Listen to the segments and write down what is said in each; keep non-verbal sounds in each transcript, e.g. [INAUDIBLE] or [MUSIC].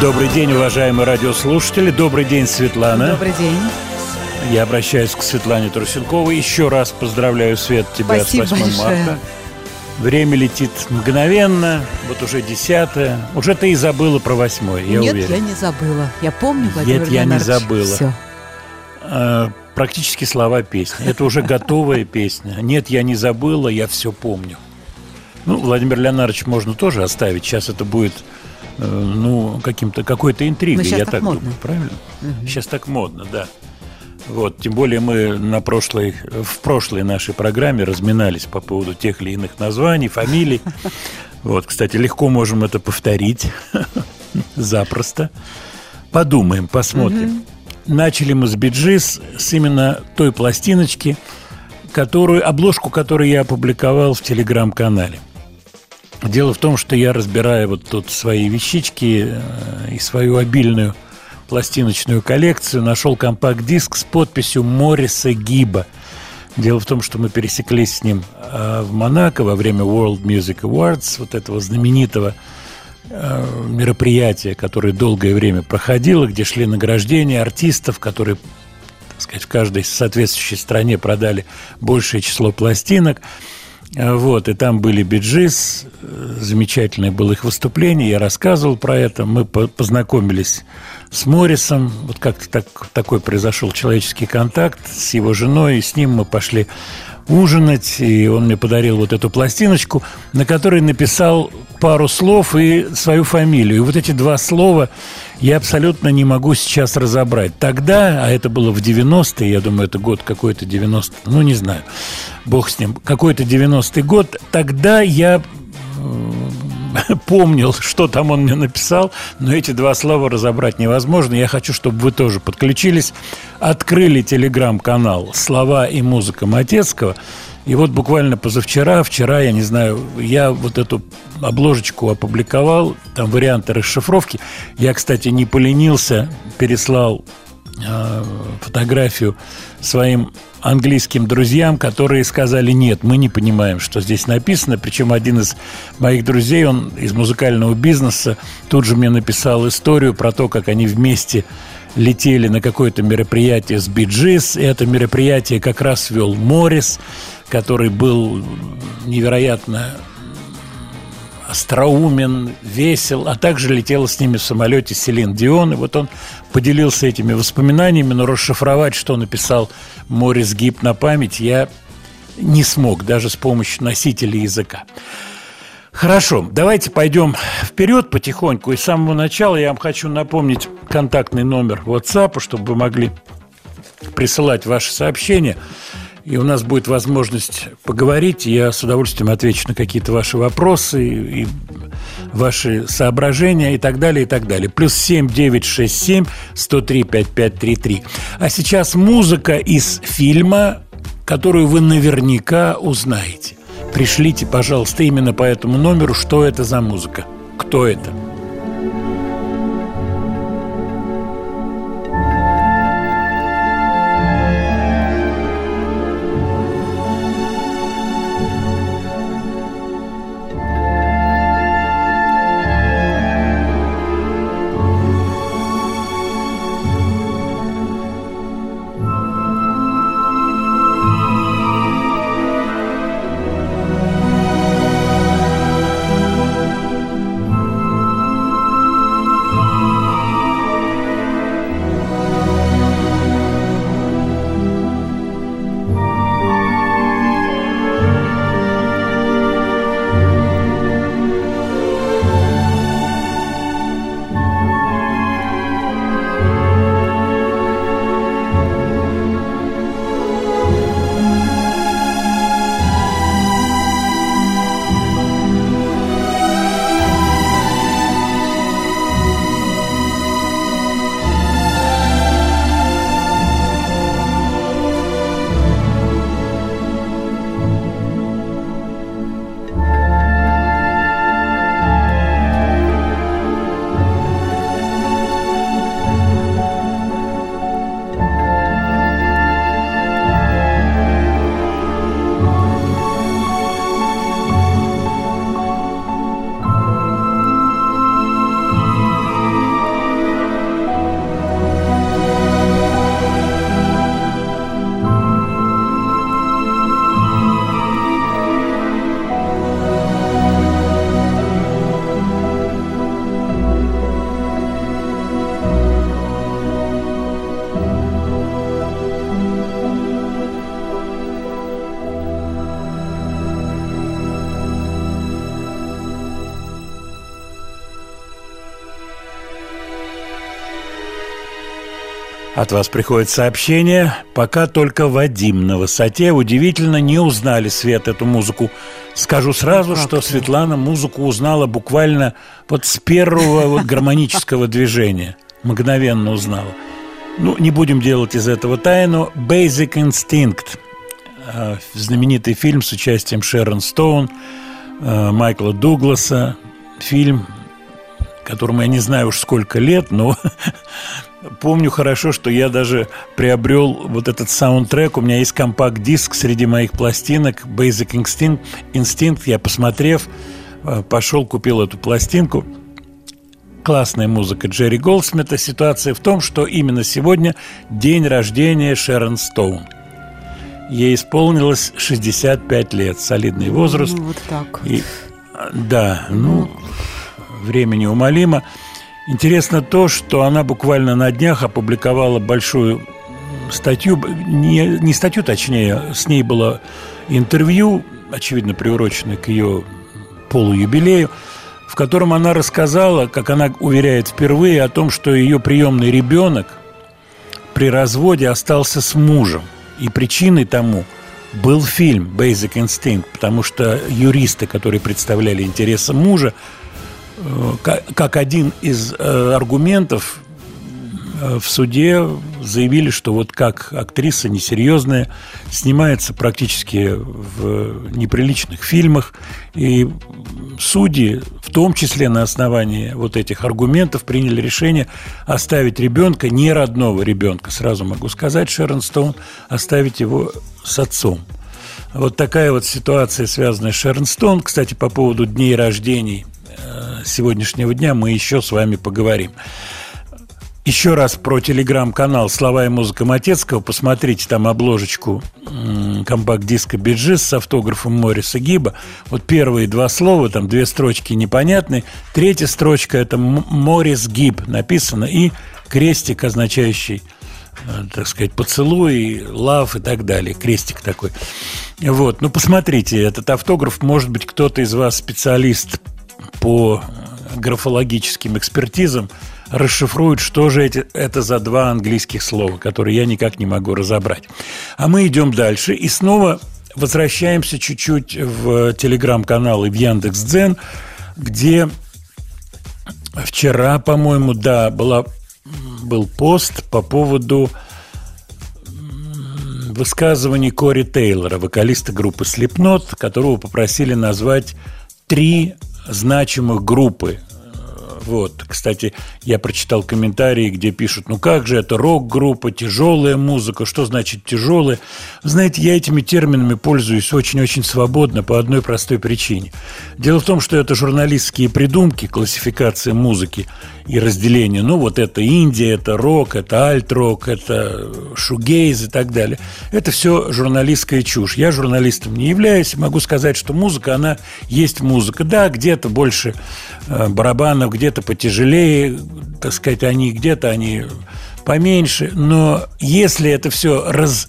Добрый день, уважаемые радиослушатели. Добрый день, Светлана. Добрый день. Я обращаюсь к Светлане Трусенковой. Еще раз поздравляю, Свет, тебя Спасибо с 8 большое. марта. Время летит мгновенно. Вот уже десятое. Уже ты и забыла про восьмое, я Нет, уверен. я не забыла. Я помню, Владимир Нет, я не забыла. Все. А, практически слова песни. Это уже готовая песня. Нет, я не забыла, я все помню. Ну, Владимир Леонардович можно тоже оставить. Сейчас это будет, ну, каким-то какой-то интригой. Ну, щас я так так модно. думаю, правильно? Сейчас так модно, да. Вот, тем более мы на прошлой, в прошлой нашей программе разминались по поводу тех или иных названий, фамилий. [LAUGHS] Вот, кстати, легко можем это повторить. [LAUGHS] Запросто. Подумаем, посмотрим. Начали мы с биджис, с именно той пластиночки, которую, обложку которой я опубликовал в телеграм-канале. Дело в том, что я разбираю вот тут свои вещички э, и свою обильную пластиночную коллекцию, нашел компакт-диск с подписью Мориса Гиба. Дело в том, что мы пересеклись с ним э, в Монако во время World Music Awards, вот этого знаменитого э, мероприятия, которое долгое время проходило, где шли награждения артистов, которые так сказать, в каждой соответствующей стране продали большее число пластинок. Э, вот, и там были биджис, замечательное было их выступление, я рассказывал про это, мы познакомились с Моррисом, вот как-то так, такой произошел человеческий контакт с его женой, и с ним мы пошли ужинать, и он мне подарил вот эту пластиночку, на которой написал пару слов и свою фамилию. И вот эти два слова я абсолютно не могу сейчас разобрать. Тогда, а это было в 90-е, я думаю, это год какой-то 90 ну, не знаю, бог с ним, какой-то 90-й год, тогда я [LAUGHS] помнил, что там он мне написал, но эти два слова разобрать невозможно. Я хочу, чтобы вы тоже подключились, открыли телеграм-канал «Слова и музыка Матецкого», и вот буквально позавчера, вчера, я не знаю, я вот эту обложечку опубликовал, там варианты расшифровки. Я, кстати, не поленился, переслал э, фотографию своим английским друзьям, которые сказали, нет, мы не понимаем, что здесь написано. Причем один из моих друзей, он из музыкального бизнеса, тут же мне написал историю про то, как они вместе летели на какое-то мероприятие с Биджис. И это мероприятие как раз вел Моррис, который был невероятно остроумен, весел, а также летела с ними в самолете Селин Дион. И вот он поделился этими воспоминаниями, но расшифровать, что написал Морис Гиб на память, я не смог, даже с помощью носителя языка. Хорошо, давайте пойдем вперед потихоньку. И с самого начала я вам хочу напомнить контактный номер WhatsApp, чтобы вы могли присылать ваши сообщения – и у нас будет возможность поговорить. Я с удовольствием отвечу на какие-то ваши вопросы и ваши соображения и так далее, и так далее. Плюс семь девять шесть семь сто три пять пять три три. А сейчас музыка из фильма, которую вы наверняка узнаете. Пришлите, пожалуйста, именно по этому номеру, что это за музыка, кто это. От вас приходит сообщение. Пока только Вадим на высоте. Удивительно, не узнали Свет эту музыку. Скажу сразу, что? Светлана музыку узнала буквально вот с первого вот гармонического движения. Мгновенно узнала. Ну, не будем делать из этого тайну. Basic Instinct. Э, знаменитый фильм с участием Шерон Стоун. э, Майкла Дугласа, фильм, которому я не знаю уж сколько лет, но [LAUGHS] помню хорошо, что я даже приобрел вот этот саундтрек. У меня есть компакт-диск среди моих пластинок Basic Instinct. Instinct. Я, посмотрев, э, пошел, купил эту пластинку. Классная музыка Джерри Голдсмита. Ситуация в том, что именно сегодня день рождения Шерон Стоун. Ей исполнилось 65 лет, солидный возраст. Ну, вот так. И, да, ну, время неумолимо. Интересно то, что она буквально на днях опубликовала большую статью, не, не статью, точнее, с ней было интервью, очевидно, приуроченное к ее полуюбилею, в котором она рассказала, как она уверяет впервые, о том, что ее приемный ребенок при разводе остался с мужем. И причиной тому был фильм «Basic Instinct», потому что юристы, которые представляли интересы мужа, как один из э, аргументов э, в суде заявили, что вот как актриса несерьезная, снимается практически в неприличных фильмах, и судьи, в том числе на основании вот этих аргументов, приняли решение оставить ребенка, не родного ребенка, сразу могу сказать, Шерон Стоун, оставить его с отцом. Вот такая вот ситуация, связанная с Шерон Стоун. Кстати, по поводу дней рождений сегодняшнего дня мы еще с вами поговорим. Еще раз про телеграм-канал «Слова и музыка Матецкого». Посмотрите там обложечку компакт-диска «Биджис» с автографом Мориса Гиба. Вот первые два слова, там две строчки непонятные. Третья строчка – это «Морис Гиб» написано и крестик, означающий э, так сказать, поцелуй, лав и так далее. Крестик такой. Вот, ну посмотрите, этот автограф, может быть, кто-то из вас специалист по графологическим экспертизам расшифруют, что же эти, это за два английских слова, которые я никак не могу разобрать. А мы идем дальше и снова возвращаемся чуть-чуть в телеграм-канал и в Яндекс.Дзен, где вчера, по-моему, да, была, был пост по поводу высказываний Кори Тейлора, вокалиста группы Slipknot, которого попросили назвать три значимых группы. Вот, кстати, я прочитал комментарии, где пишут, ну как же это рок-группа, тяжелая музыка, что значит тяжелая? Знаете, я этими терминами пользуюсь очень-очень свободно по одной простой причине. Дело в том, что это журналистские придумки, классификация музыки и разделение. Ну вот это Индия, это рок, это альт-рок, это шугейз и так далее. Это все журналистская чушь. Я журналистом не являюсь, могу сказать, что музыка, она есть музыка. Да, где-то больше э, барабанов, где где-то потяжелее, так сказать, они где-то они поменьше. Но если это все раз,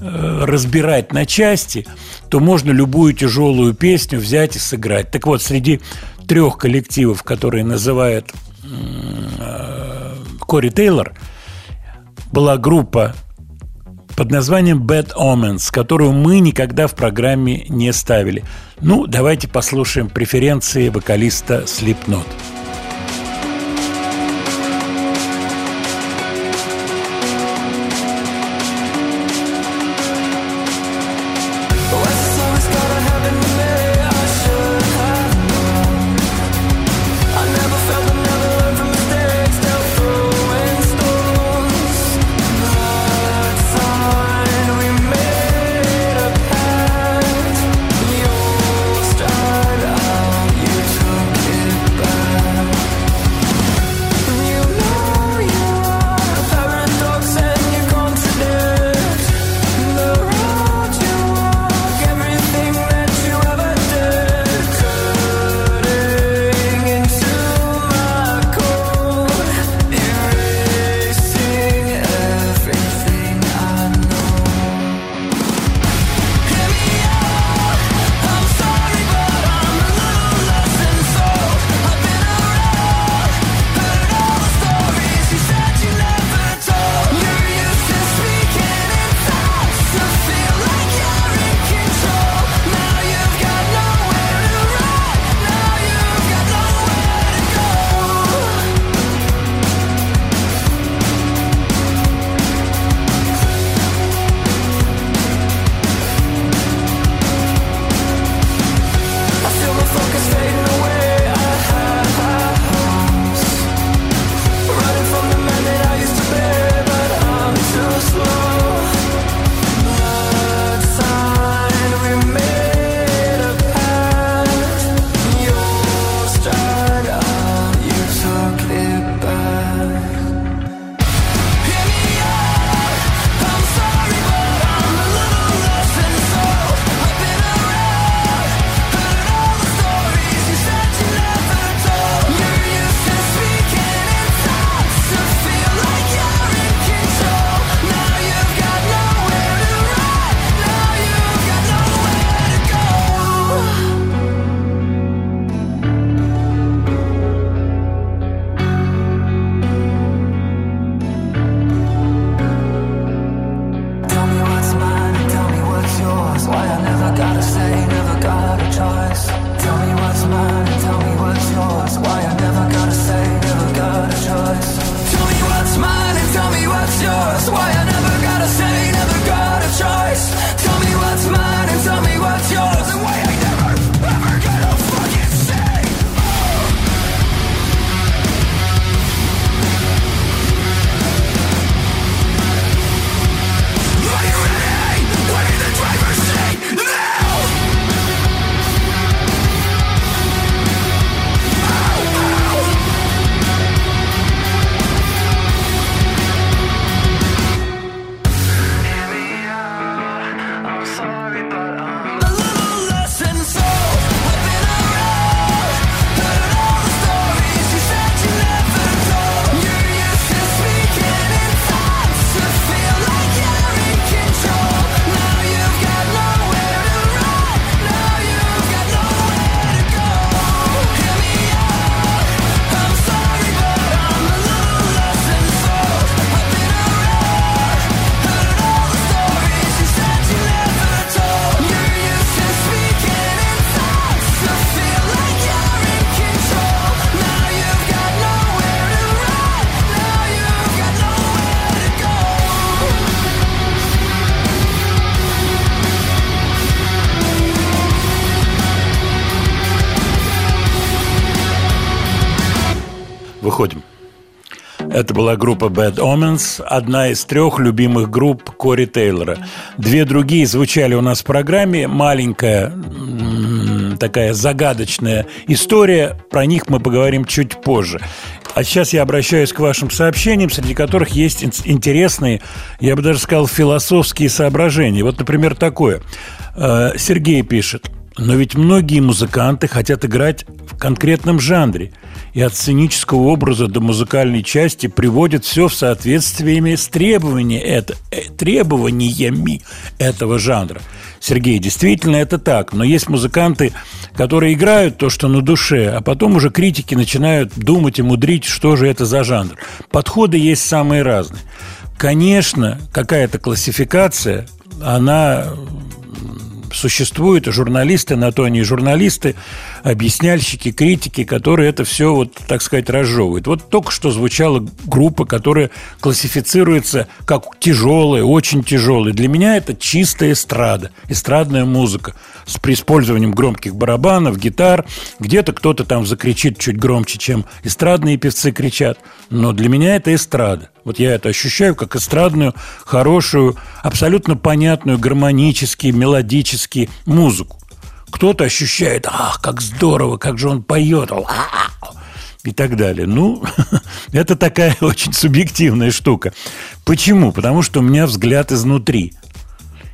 э, разбирать на части, то можно любую тяжелую песню взять и сыграть. Так вот, среди трех коллективов, которые называют э, Кори Тейлор, была группа под названием Bad Omens, которую мы никогда в программе не ставили. Ну, давайте послушаем преференции вокалиста Slipknot. That's why I Это была группа Bad Omens, одна из трех любимых групп Кори Тейлора. Две другие звучали у нас в программе. Маленькая такая загадочная история. Про них мы поговорим чуть позже. А сейчас я обращаюсь к вашим сообщениям, среди которых есть интересные, я бы даже сказал, философские соображения. Вот, например, такое. Э, Сергей пишет. Но ведь многие музыканты хотят играть в конкретном жанре – и от сценического образа до музыкальной части приводит все в соответствии с требованиями, это, э, требованиями этого жанра. Сергей, действительно это так, но есть музыканты, которые играют то, что на душе, а потом уже критики начинают думать и мудрить, что же это за жанр. Подходы есть самые разные. Конечно, какая-то классификация, она существуют журналисты, на то они журналисты, объясняльщики, критики, которые это все, вот, так сказать, разжевывают. Вот только что звучала группа, которая классифицируется как тяжелая, очень тяжелая. Для меня это чистая эстрада, эстрадная музыка с использованием громких барабанов, гитар. Где-то кто-то там закричит чуть громче, чем эстрадные певцы кричат. Но для меня это эстрада. Вот я это ощущаю как эстрадную, хорошую, абсолютно понятную, гармонически, мелодически музыку. Кто-то ощущает, ах, как здорово, как же он поет, и так далее. Ну, [LAUGHS] это такая [LAUGHS] очень субъективная штука. Почему? Потому что у меня взгляд изнутри.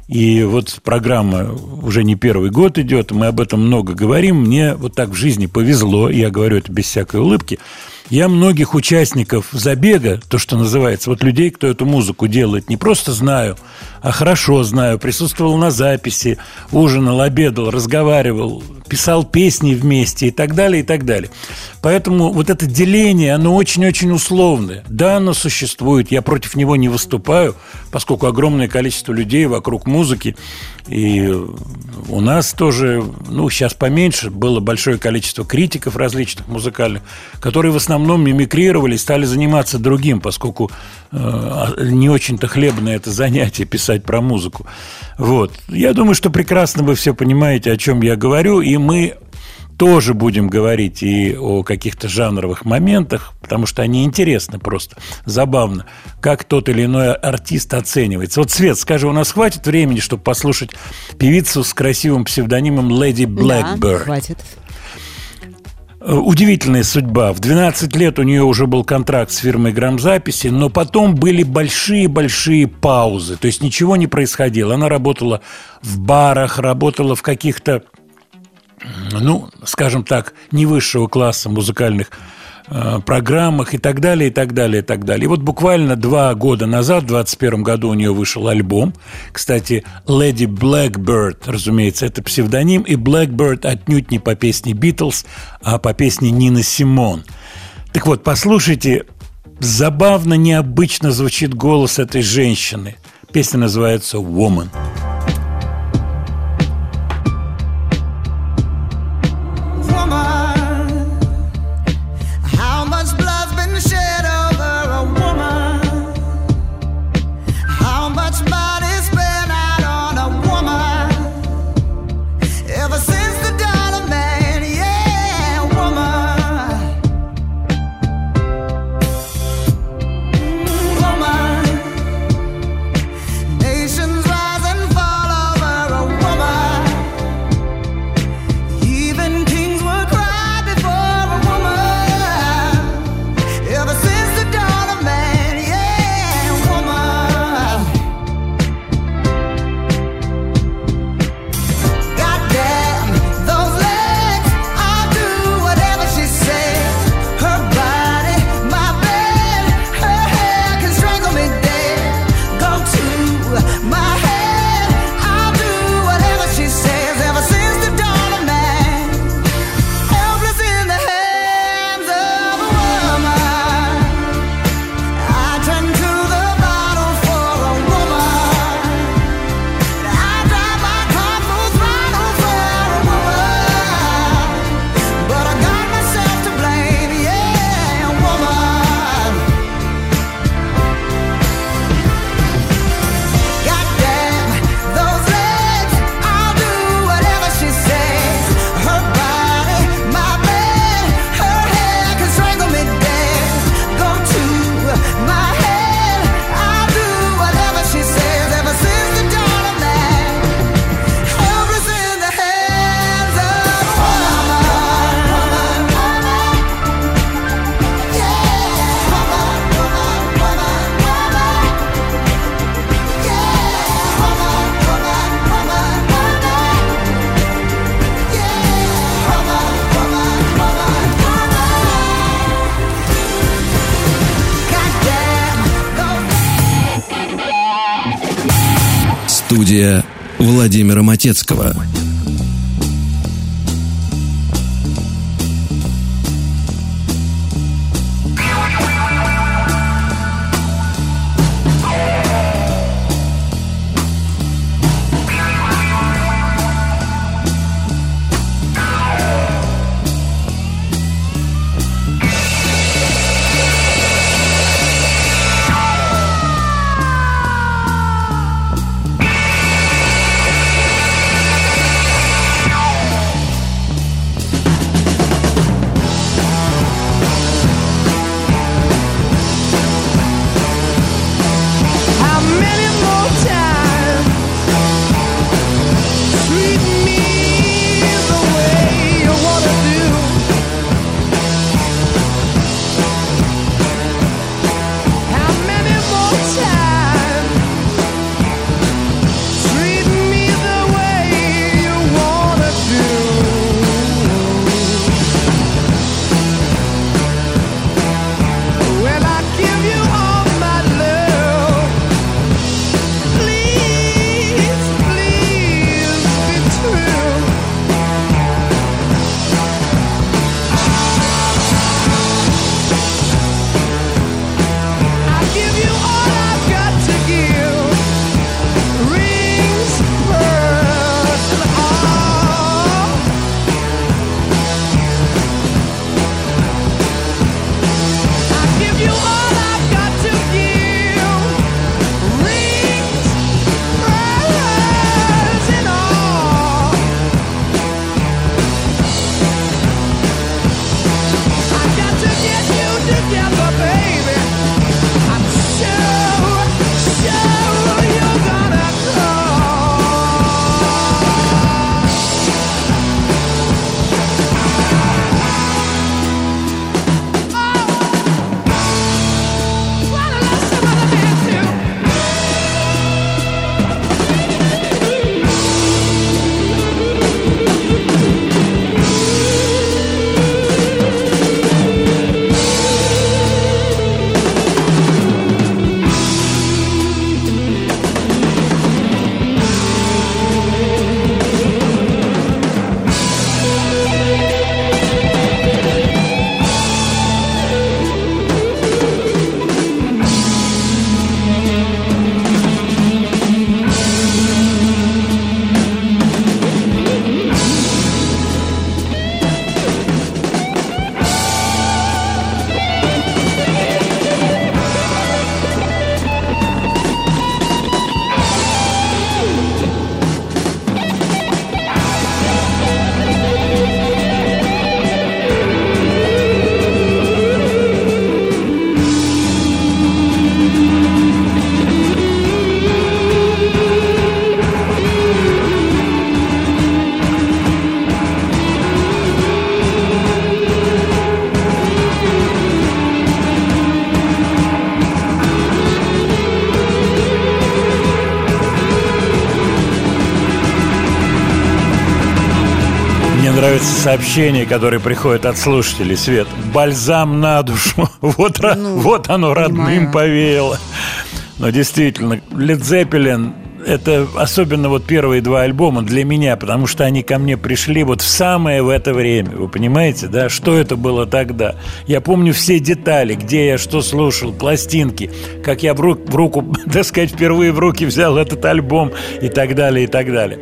И вот программа уже не первый год идет, мы об этом много говорим. Мне вот так в жизни повезло, я говорю это без всякой улыбки – я многих участников забега, то, что называется, вот людей, кто эту музыку делает, не просто знаю, а хорошо знаю, присутствовал на записи, ужинал, обедал, разговаривал, писал песни вместе и так далее, и так далее. Поэтому вот это деление, оно очень-очень условное. Да, оно существует, я против него не выступаю, поскольку огромное количество людей вокруг музыки, и у нас тоже, ну, сейчас поменьше, было большое количество критиков различных музыкальных, которые в основном мимикрировали стали заниматься другим, поскольку э, не очень-то хлебное это занятие писать про музыку. Вот. Я думаю, что прекрасно вы все понимаете, о чем я говорю, и мы тоже будем говорить и о каких-то жанровых моментах, потому что они интересны просто, забавно, как тот или иной артист оценивается. Вот, Свет, скажи, у нас хватит времени, чтобы послушать певицу с красивым псевдонимом Леди Блэкберн? Да, хватит. Удивительная судьба. В 12 лет у нее уже был контракт с фирмой грамзаписи, но потом были большие-большие паузы. То есть ничего не происходило. Она работала в барах, работала в каких-то ну, скажем так, не высшего класса музыкальных э, программах и так далее, и так далее, и так далее. И вот буквально два года назад, в 2021 году у нее вышел альбом. Кстати, Леди Blackbird, разумеется, это псевдоним, и Blackbird отнюдь не по песне Битлз, а по песне Нины Симон. Так вот, послушайте, забавно, необычно звучит голос этой женщины. Песня называется «Woman». Студия Владимира Матецкого. Сообщения, которые приходят от слушателей, Свет. Бальзам на душу. [LAUGHS] Вот, ну, вот оно понимаю. родным повеяло. Но действительно, Led Zeppelin это особенно вот первые два альбома для меня, потому что они ко мне пришли вот в самое в это время. Вы понимаете, да? Что это было тогда? Я помню все детали, где я что слушал, пластинки, как я в, рук, в руку, [LAUGHS] так сказать, впервые в руки взял этот альбом и так далее, и так далее.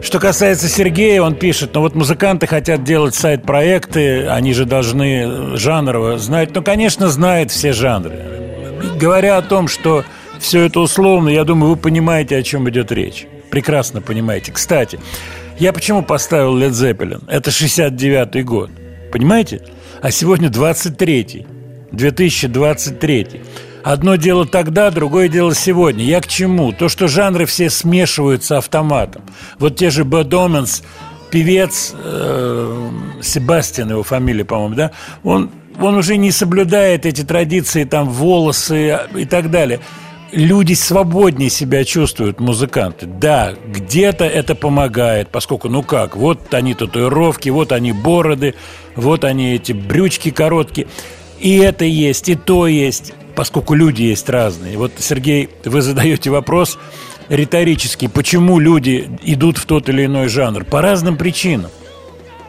Что касается Сергея, он пишет, ну вот музыканты хотят делать сайт-проекты, они же должны жанрово знать. Ну, конечно, знают все жанры. Говоря о том, что все это условно, я думаю, вы понимаете, о чем идет речь. Прекрасно понимаете. Кстати, я почему поставил Led Zeppelin? Это 69-й год. Понимаете? А сегодня 23-й. 2023. Одно дело тогда, другое дело сегодня. Я к чему? То, что жанры все смешиваются автоматом. Вот те же Omens, певец э, Себастьян, его фамилия, по-моему, да, он, он уже не соблюдает эти традиции, там, волосы и так далее. Люди свободнее себя чувствуют, музыканты. Да, где-то это помогает, поскольку, ну как, вот они татуировки, вот они бороды, вот они эти брючки короткие. И это есть, и то есть поскольку люди есть разные. Вот, Сергей, вы задаете вопрос, риторический, почему люди идут в тот или иной жанр? По разным причинам.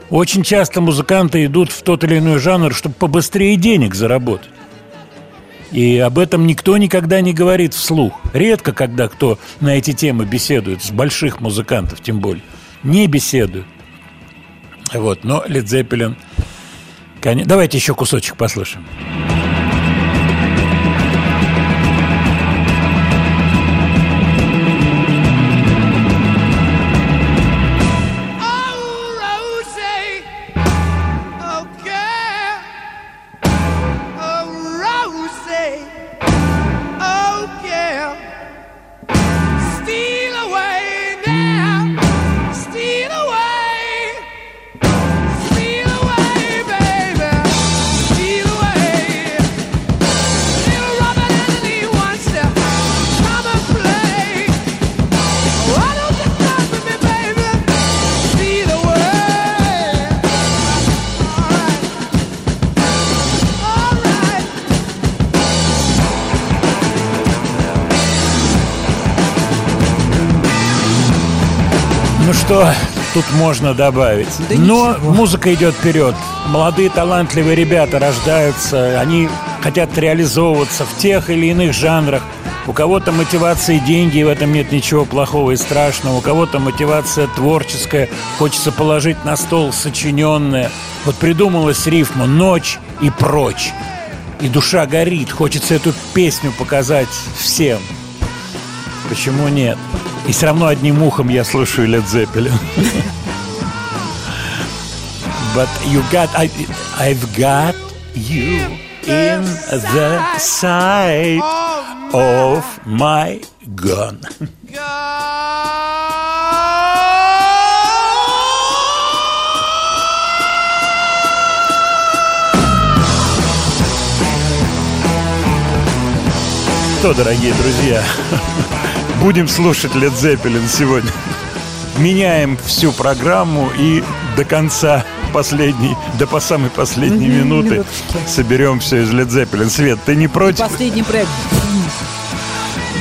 Очень часто музыканты идут в тот или иной жанр, чтобы побыстрее денег заработать. И об этом никто никогда не говорит вслух. Редко, когда кто на эти темы беседует, с больших музыкантов тем более, не беседует. Вот, но Led Zeppelin... Давайте еще кусочек послушаем. Тут можно добавить? Да Но ничего. музыка идет вперед. Молодые талантливые ребята рождаются, они хотят реализовываться в тех или иных жанрах. У кого-то мотивация деньги, и в этом нет ничего плохого и страшного. У кого-то мотивация творческая, хочется положить на стол сочиненное. Вот придумалась рифма «ночь» и «прочь». И душа горит, хочется эту песню показать всем. Почему нет? И все равно одним ухом я слушаю Led [LAUGHS] Zeppelin. But you got, I, I've got you in the side of my gun. Что, дорогие друзья, Будем слушать Led Zeppelin сегодня. Меняем всю программу и до конца последней, до по самой последней mm-hmm, минуты минуточки. соберем все из Led Zeppelin. Свет, ты не против? И последний проект.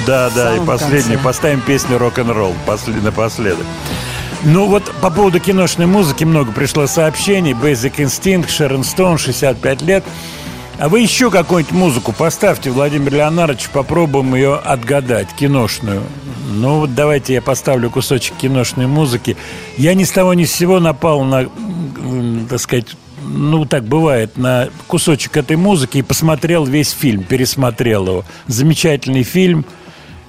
Да, да, и последний. Конце. Поставим песню рок-н-ролл после, напоследок. Ну вот по поводу киношной музыки много пришло сообщений. Basic Instinct, Шерон Стоун, 65 лет. А вы еще какую-нибудь музыку поставьте, Владимир Леонардович, попробуем ее отгадать, киношную. Ну вот давайте я поставлю кусочек киношной музыки. Я ни с того ни с сего напал на, так сказать, ну так бывает, на кусочек этой музыки и посмотрел весь фильм, пересмотрел его. Замечательный фильм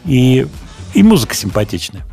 и, и музыка симпатичная.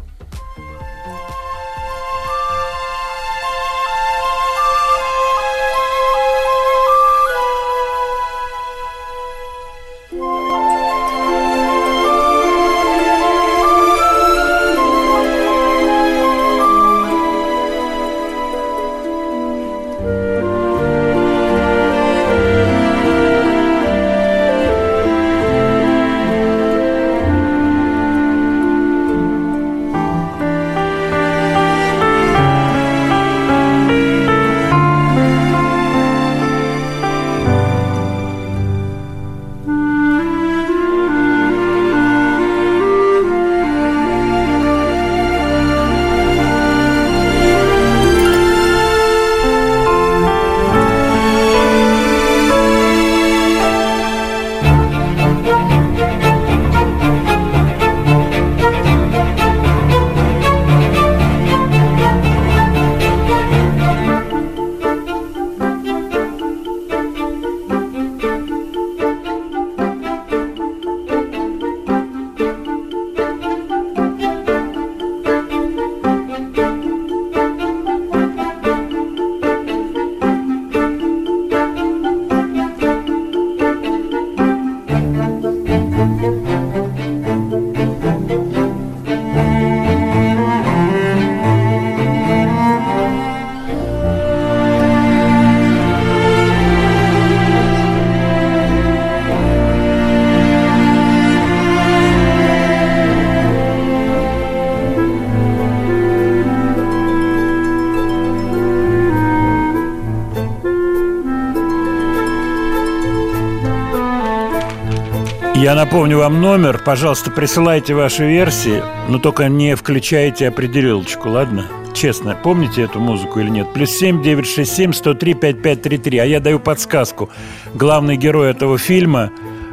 Напомню вам номер. Пожалуйста, присылайте ваши версии, но только не включайте определилочку, ладно? Честно, помните эту музыку или нет? Плюс семь девять шесть семь сто три пять пять три три. А я даю подсказку. Главный герой этого фильма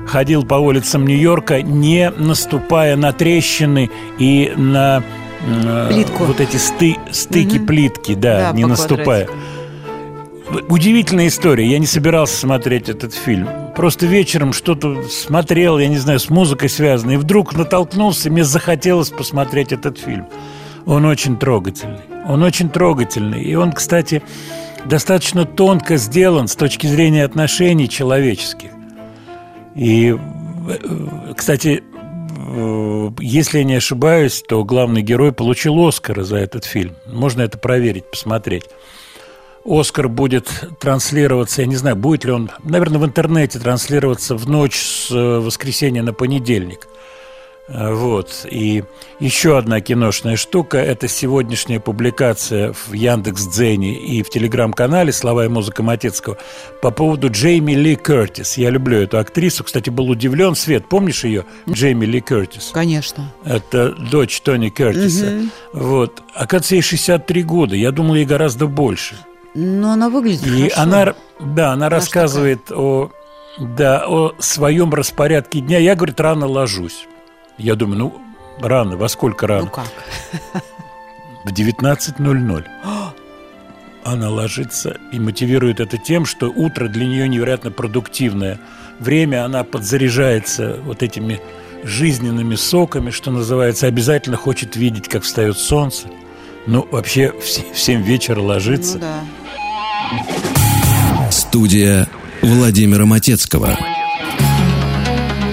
ходил по улицам Нью-Йорка, не наступая на трещины и на э, Плитку. вот эти сты, стыки Мгм. плитки, да, Да, не наступая. квадратику. Удивительная история. Я не собирался смотреть этот фильм. Просто вечером что-то смотрел, я не знаю, с музыкой связано. И вдруг натолкнулся, и мне захотелось посмотреть этот фильм. Он очень трогательный. Он очень трогательный. И он, кстати, достаточно тонко сделан с точки зрения отношений человеческих. И, э, кстати, э, если я не ошибаюсь, то главный герой получил Оскара за этот фильм. Можно это проверить, посмотреть. Оскар будет транслироваться, я не знаю, будет ли он, наверное, в интернете транслироваться в ночь с э, воскресенья на понедельник. Э, Вот. И еще одна киношная штука – это сегодняшняя публикация в Яндекс.Дзене и в телеграм-канале «Слова и музыка Матецкого» по поводу Джейми Ли Кертис. Я люблю эту актрису. Кстати, был удивлен. Свет, помнишь ее? Джейми Ли Кертис. Конечно. Это дочь Тони Кертиса. Вот. Оказывается, ей 63 года. Я думал, ей гораздо больше. Но она выглядит И хорошо. она, да, она Она рассказывает о, да, о своем распорядке дня. Я, говорит, рано ложусь. Я думаю, ну, рано, во сколько Ну рано? как? В 19.00. Она ложится и мотивирует это тем, что утро для нее невероятно продуктивное время. Она подзаряжается вот этими жизненными соками, что называется, обязательно хочет видеть, как встает солнце. Ну, вообще, в 7 вечера ложится. Ну да. Студия Владимира Матецкого.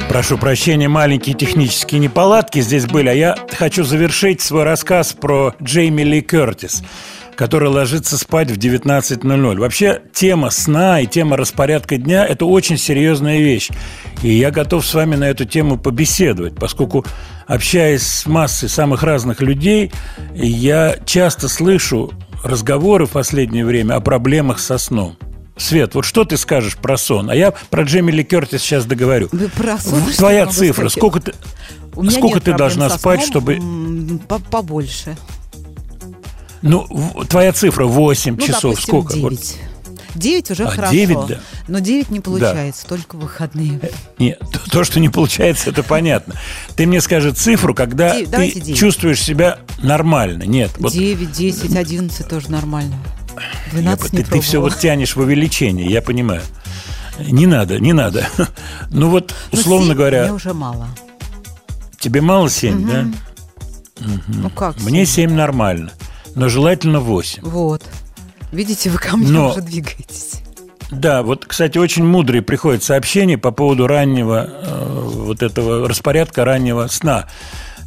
Прошу прощения, маленькие технические неполадки здесь были, а я хочу завершить свой рассказ про Джейми Ли Кертис, который ложится спать в 19.00. Вообще, тема сна и тема распорядка дня – это очень серьезная вещь. И я готов с вами на эту тему побеседовать, поскольку, общаясь с массой самых разных людей, я часто слышу разговоры в последнее время о проблемах со сном. Свет, вот что ты скажешь про сон? А я про Джейми Ли Кертис сейчас договорю. Вы про сон, Твоя цифра, сказать? сколько ты... Сколько ты должна спать, чтобы- Побольше. Ну, твоя цифра 8 Ну, часов. допустим, сколько? Вот. 9. 9 уже А, хорошо. 9, да. Но 9 не получается, только в выходные. Нет, то, то, что не получается, это понятно. Ты мне скажи цифру, когда Девять, ты давайте девять. чувствуешь себя нормально. Нет, вот 9, 10, 11 тоже нормально. я- 12 не ты, все пробовала. вот тянешь в увеличение, я понимаю. Не надо, не надо. Ну вот, Ну, условно говоря, Мне уже мало. тебе мало 7, да? Ну как? Мне семь? 7 нормально, но желательно 8. Вот. Видите, вы ко мне Но- уже двигаетесь. Да, вот, кстати, очень мудрые приходят сообщения по поводу раннего э, вот этого распорядка раннего сна.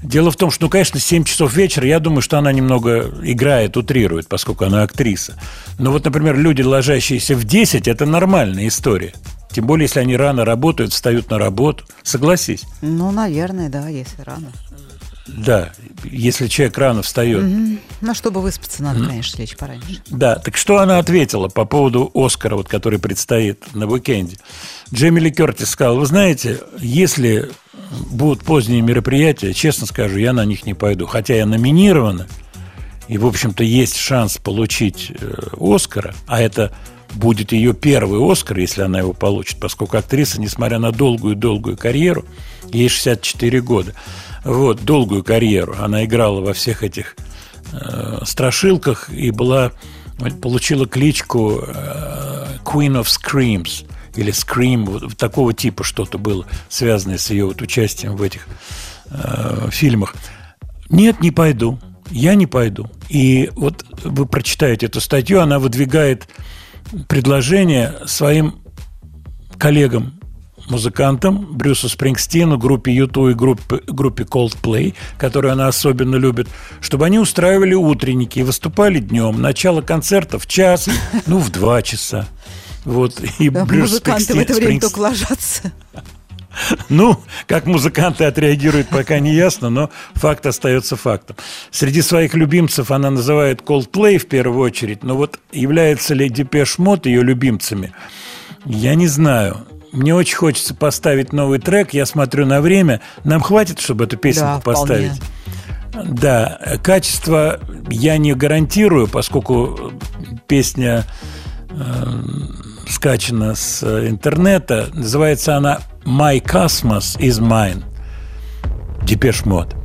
Дело в том, что, ну, конечно, 7 часов вечера, я думаю, что она немного играет, утрирует, поскольку она актриса. Но вот, например, люди, ложащиеся в 10, это нормальная история. Тем более, если они рано работают, встают на работу. Согласись. Ну, наверное, да, если рано. Да, если человек рано встает. Мгм. Ну, чтобы выспаться, надо, конечно, лечь пораньше. Да, так что она ответила по поводу Оскара, вот, который предстоит на уикенде? Джейми Ли Кертис сказал, вы знаете, если будут поздние мероприятия, честно скажу, я на них не пойду. Хотя я номинирована, и, в общем-то, есть шанс получить э, Оскара, а это будет ее первый Оскар, если она его получит, поскольку актриса, несмотря на долгую-долгую карьеру, ей 64 года, вот, долгую карьеру, она играла во всех этих э, страшилках и была, получила кличку э, Queen of Screams или Scream, вот такого типа что-то было, связанное с ее вот участием в этих э, фильмах. Нет, не пойду. Я не пойду. И вот вы прочитаете эту статью, она выдвигает предложение своим коллегам музыкантам, Брюсу Спрингстину, группе U2 и группе, группе Coldplay, которую она особенно любит, чтобы они устраивали утренники и выступали днем. Начало концерта в час, [LAUGHS] ну, в два часа. Вот. И Да, Брюс Музыканты в это Спрингстин- время Спрингс- только ложатся. [LAUGHS] ну, как музыканты отреагируют, пока не ясно, но факт остается фактом. Среди своих любимцев она называет Coldplay в первую очередь, но вот является ли Depeche Mode ее любимцами, я не знаю. Мне очень хочется поставить новый трек. Я смотрю на время. Нам хватит, чтобы эту песенку Да, поставить? вполне. Да, качество я не гарантирую, поскольку песня э, скачана с интернета. Называется она «My Cosmos is Mine». Depeche Mode.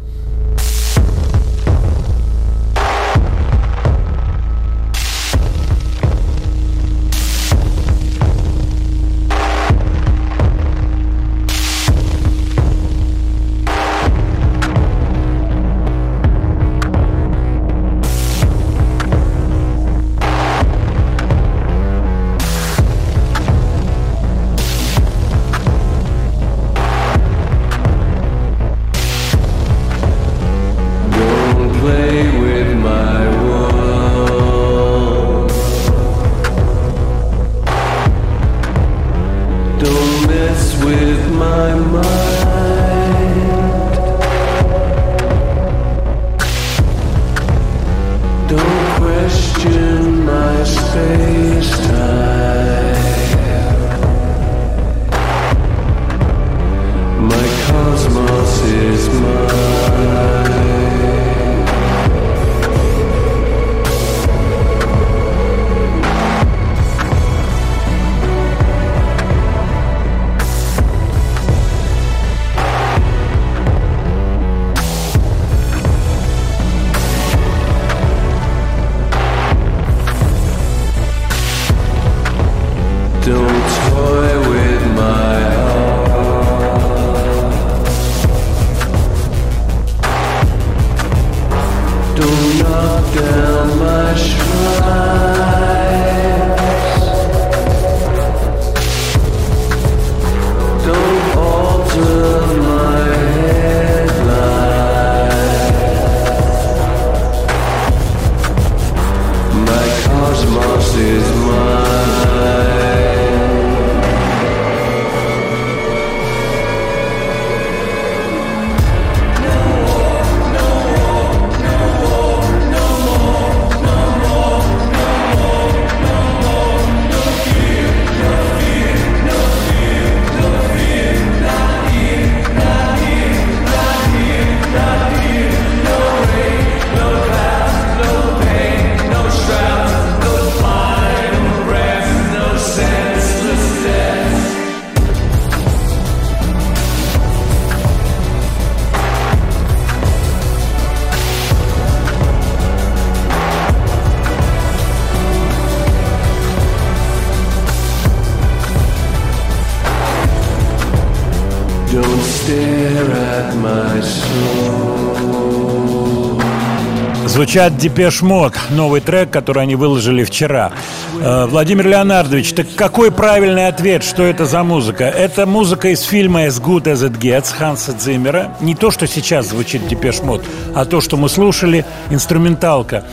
Звучат Depeche Mode, новый трек, который они выложили вчера. Э, Владимир Леонардович, так какой правильный ответ? Что это за музыка? Это музыка из фильма «As Good As It Gets» Ханса Циммера. Не то, что сейчас звучит Depeche Mode, а то, что мы слушали, инструменталка.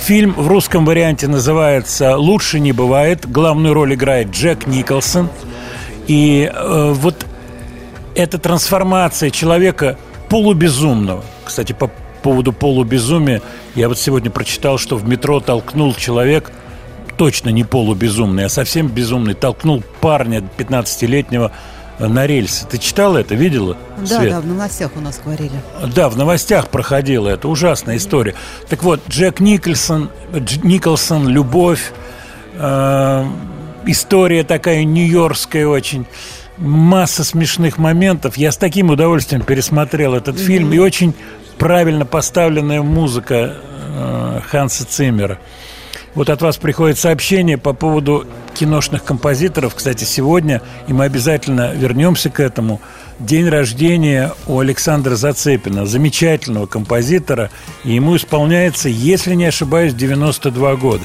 Фильм в русском варианте называется «Лучше не бывает». Главную роль играет Джек Николсон. И э, вот эта трансформация человека полубезумного. Кстати, по поводу полубезумия, я вот сегодня прочитал, что в метро толкнул человек, точно не полубезумный, а совсем безумный, толкнул парня 15-летнего на рельсы. Ты читала это, видела? Да, Свет? да, в новостях у нас говорили. Да, в новостях проходила это ужасная история. Так вот, Джек Николсон, Дж- Николсон, любовь, э, история такая нью-йоркская очень, масса смешных моментов. Я с таким удовольствием пересмотрел этот фильм и очень правильно поставленная музыка э, Ханса Циммера. Вот от вас приходит сообщение по поводу киношных композиторов. Кстати, сегодня, и мы обязательно вернемся к этому, день рождения у Александра Зацепина, замечательного композитора. И ему исполняется, если не ошибаюсь, 92 года.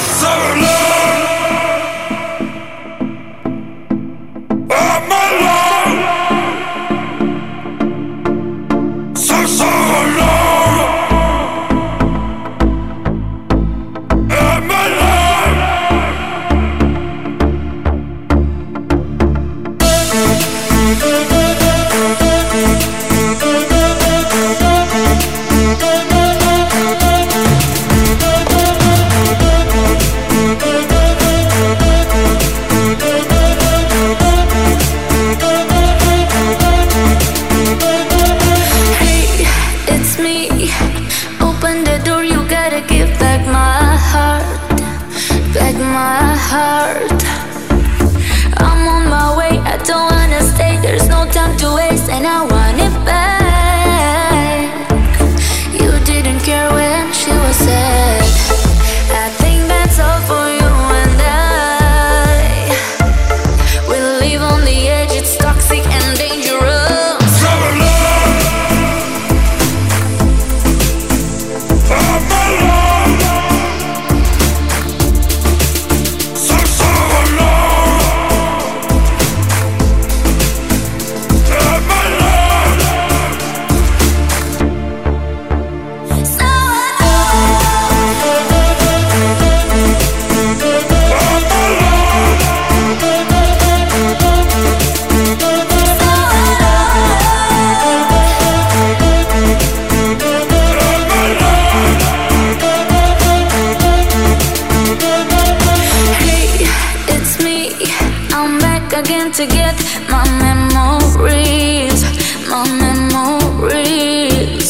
Again to get my memories, my memories.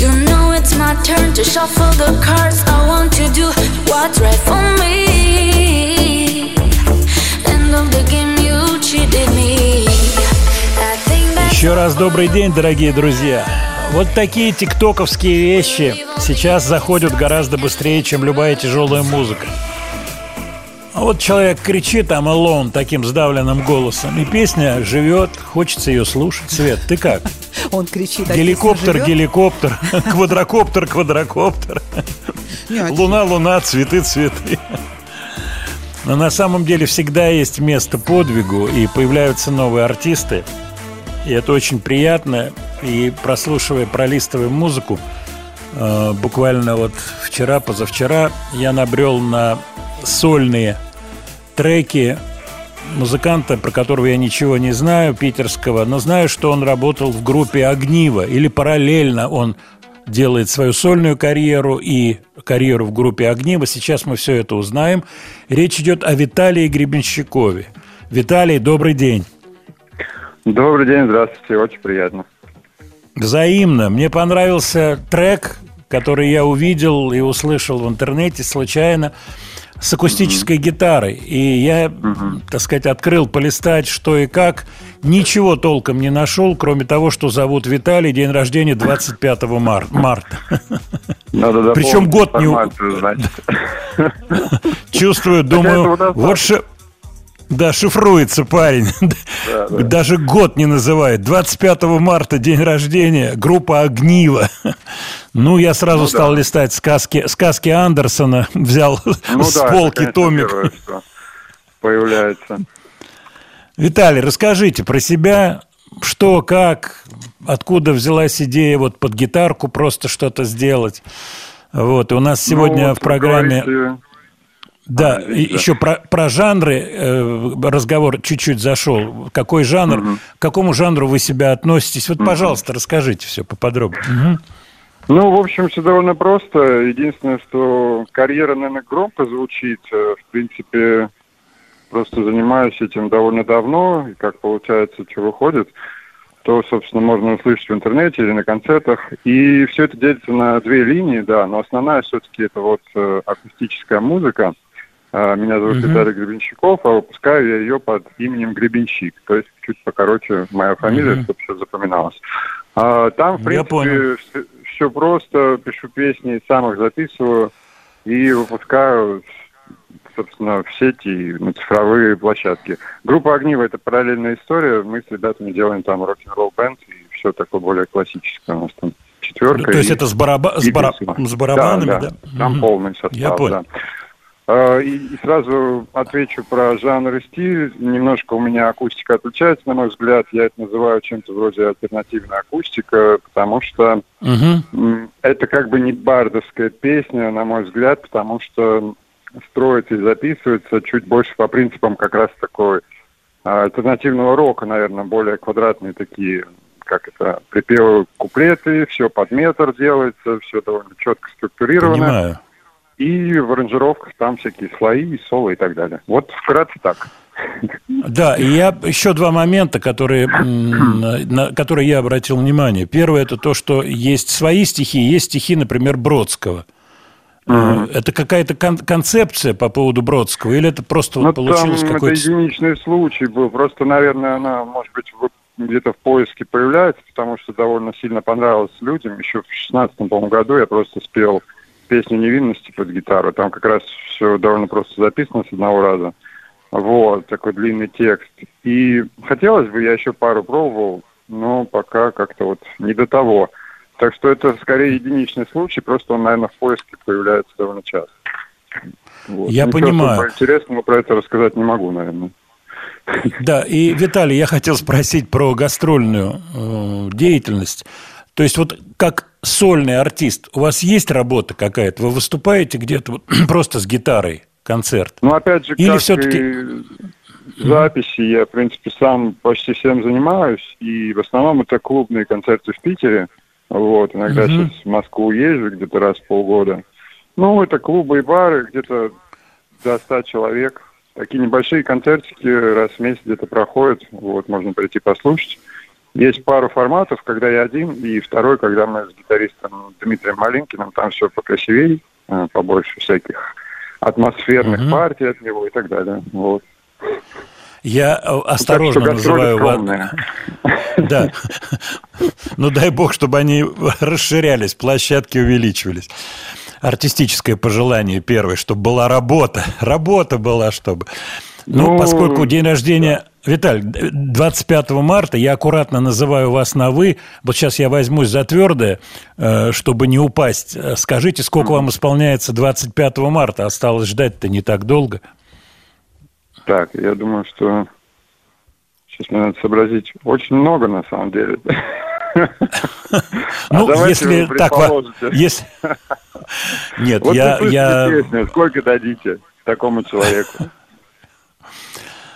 You know it's my turn to shuffle the cards. I want to do what's right for me. End of the game, you cheated me. Еще раз добрый день, дорогие друзья. Вот такие тиктоковские вещи сейчас заходят гораздо быстрее, чем любая тяжелая музыка. А вот человек кричит там alone таким сдавленным голосом, и песня живет, хочется ее слушать. Свет, ты как? [LAUGHS] Он кричит. а Геликоптер, геликоптер, [LAUGHS] квадрокоптер, квадрокоптер. Луна, луна, цветы, цветы. Но на самом деле всегда есть место подвигу, и появляются новые артисты. И это очень приятно. И прослушивая, пролистывая музыку, э, буквально вот вчера, позавчера, я набрел на сольные треки музыканта, про которого я ничего не знаю, питерского, но знаю, что он работал в группе «Огниво», или параллельно он делает свою сольную карьеру и карьеру в группе «Огниво». Сейчас мы все это узнаем. Речь идет о Виталии Гребенщикове. Виталий, добрый день. Добрый день, здравствуйте, очень приятно. Взаимно. Мне понравился трек, который я увидел и услышал в интернете случайно с акустической гитарой. И я, так сказать, открыл полистать, что и как. Ничего толком не нашел, кроме того, что зовут Виталий, день рождения 25 мар- марта. Надо Причем год не. Чувствую, думаю, вот ши- Да, шифруется парень. [LAUGHS] Да, да. Даже год не называет. 25 марта день рождения, группа «Огниво». [LAUGHS] Ну, я сразу Ну, стал да. листать сказки, сказки Андерсона, [LAUGHS] взял Ну с да, это, полки конечно, томик. первое, что появляется. Виталий, расскажите про себя, что, как, откуда взялась идея вот под гитарку просто что-то сделать. Вот, и у нас сегодня Ну, вот в программе... говорите, Да, А, и да. еще про, про жанры э, разговор чуть-чуть зашел. Какой жанр, к какому жанру вы себя относитесь? Вот, пожалуйста, расскажите все поподробнее. Мгм. Ну, в общем, все довольно просто. Единственное, что карьера, наверное, громко звучит. Э, В принципе, просто занимаюсь этим довольно давно. И как получается, что выходит, то, собственно, можно услышать в интернете или на концертах. И все это делится на две линии, да. Но основная все-таки это вот э, акустическая музыка. А, Меня зовут Мгм. Виталий Гребенщиков, а выпускаю я ее под именем Гребенщик. То есть чуть покороче моя фамилия, Мгм. чтобы все запоминалось. А, Там, в принципе, все просто. Пишу песни, сам их записываю и выпускаю, собственно, в сети и на цифровые площадки. Группа «Огниво» — это параллельная история. Мы с ребятами делаем там рок-н-ролл бенд и все такое более классическое. У нас там четверка. То есть и- это с, бараба- с, бара- с барабанами, да? да? Там Мгм. полный состав, Я понял. да. А, И, и сразу отвечу про жанр и стиль. Немножко у меня акустика отличается, на мой взгляд. Я это называю чем-то вроде альтернативная акустика, потому что м, это как бы не бардовская песня, на мой взгляд, потому что строится и записывается чуть больше по принципам как раз такой а, альтернативного рока, наверное, более квадратные такие, как это, припевы, куплеты, все под метр делается, все довольно четко структурировано. Понимаю. И в аранжировках там всякие слои, соло и так далее. Вот вкратце так. Да, и я еще два момента, которые, на, которые я обратил внимание. Первое это то, что есть свои стихи, есть стихи, например, Бродского. Э, Это какая-то кон- концепция по поводу Бродского, или это просто вот Ну, получилось там это какой-то... единичный случай был. Просто, наверное, она, может быть, где-то в поиске появляется, потому что довольно сильно понравилась людям. Еще в 16 по-моему, году я просто спел песню «Невинности» под гитару. Там как раз все довольно просто записано с одного раза. Вот, такой длинный текст. И хотелось бы, я еще пару пробовал, но пока как-то вот не до того. Так что это скорее единичный случай, просто он, наверное, в поиске появляется довольно часто. Вот. Я Ничего понимаю. интересного про это рассказать не могу, наверное. Да, и, Виталий, я хотел спросить про гастрольную э, деятельность. То есть вот как сольный артист, у вас есть работа какая-то? Вы выступаете где-то вот [CLEARS THROAT] просто с гитарой, концерт? Ну, опять же, Или как всё-таки- и записи, я, в принципе, сам почти всем занимаюсь, и в основном это клубные концерты в Питере. Вот, иногда Мгм. сейчас в Москву езжу где-то раз в полгода. Ну, это клубы и бары, где-то до 100 человек. Такие небольшие концертики раз в месяц где-то проходят, вот, можно прийти послушать. Есть пару форматов, когда я один, и второй, когда мы с гитаристом Дмитрием Малинкиным, там все покрасивее, э, побольше всяких атмосферных Мгм. партий от него и так далее. Вот. Я э, осторожно так называю вас... [LAUGHS] Да. Ну, дай бог, чтобы они расширялись, площадки увеличивались. Артистическое пожелание первое, чтобы была работа. Работа была, чтобы... Ну, Ну, поскольку день рождения... Виталь, 25 марта я аккуратно называю вас на «вы». Вот сейчас я возьмусь за твердое, э, чтобы не упасть. Э, Скажите, сколько вам исполняется 25 марта? Осталось ждать-то не так долго. Так, я думаю, что сейчас мне надо сообразить. Очень много, на самом деле. [LAUGHS] А Ну, если так... Если... [LAUGHS] Нет, я... сколько дадите такому человеку?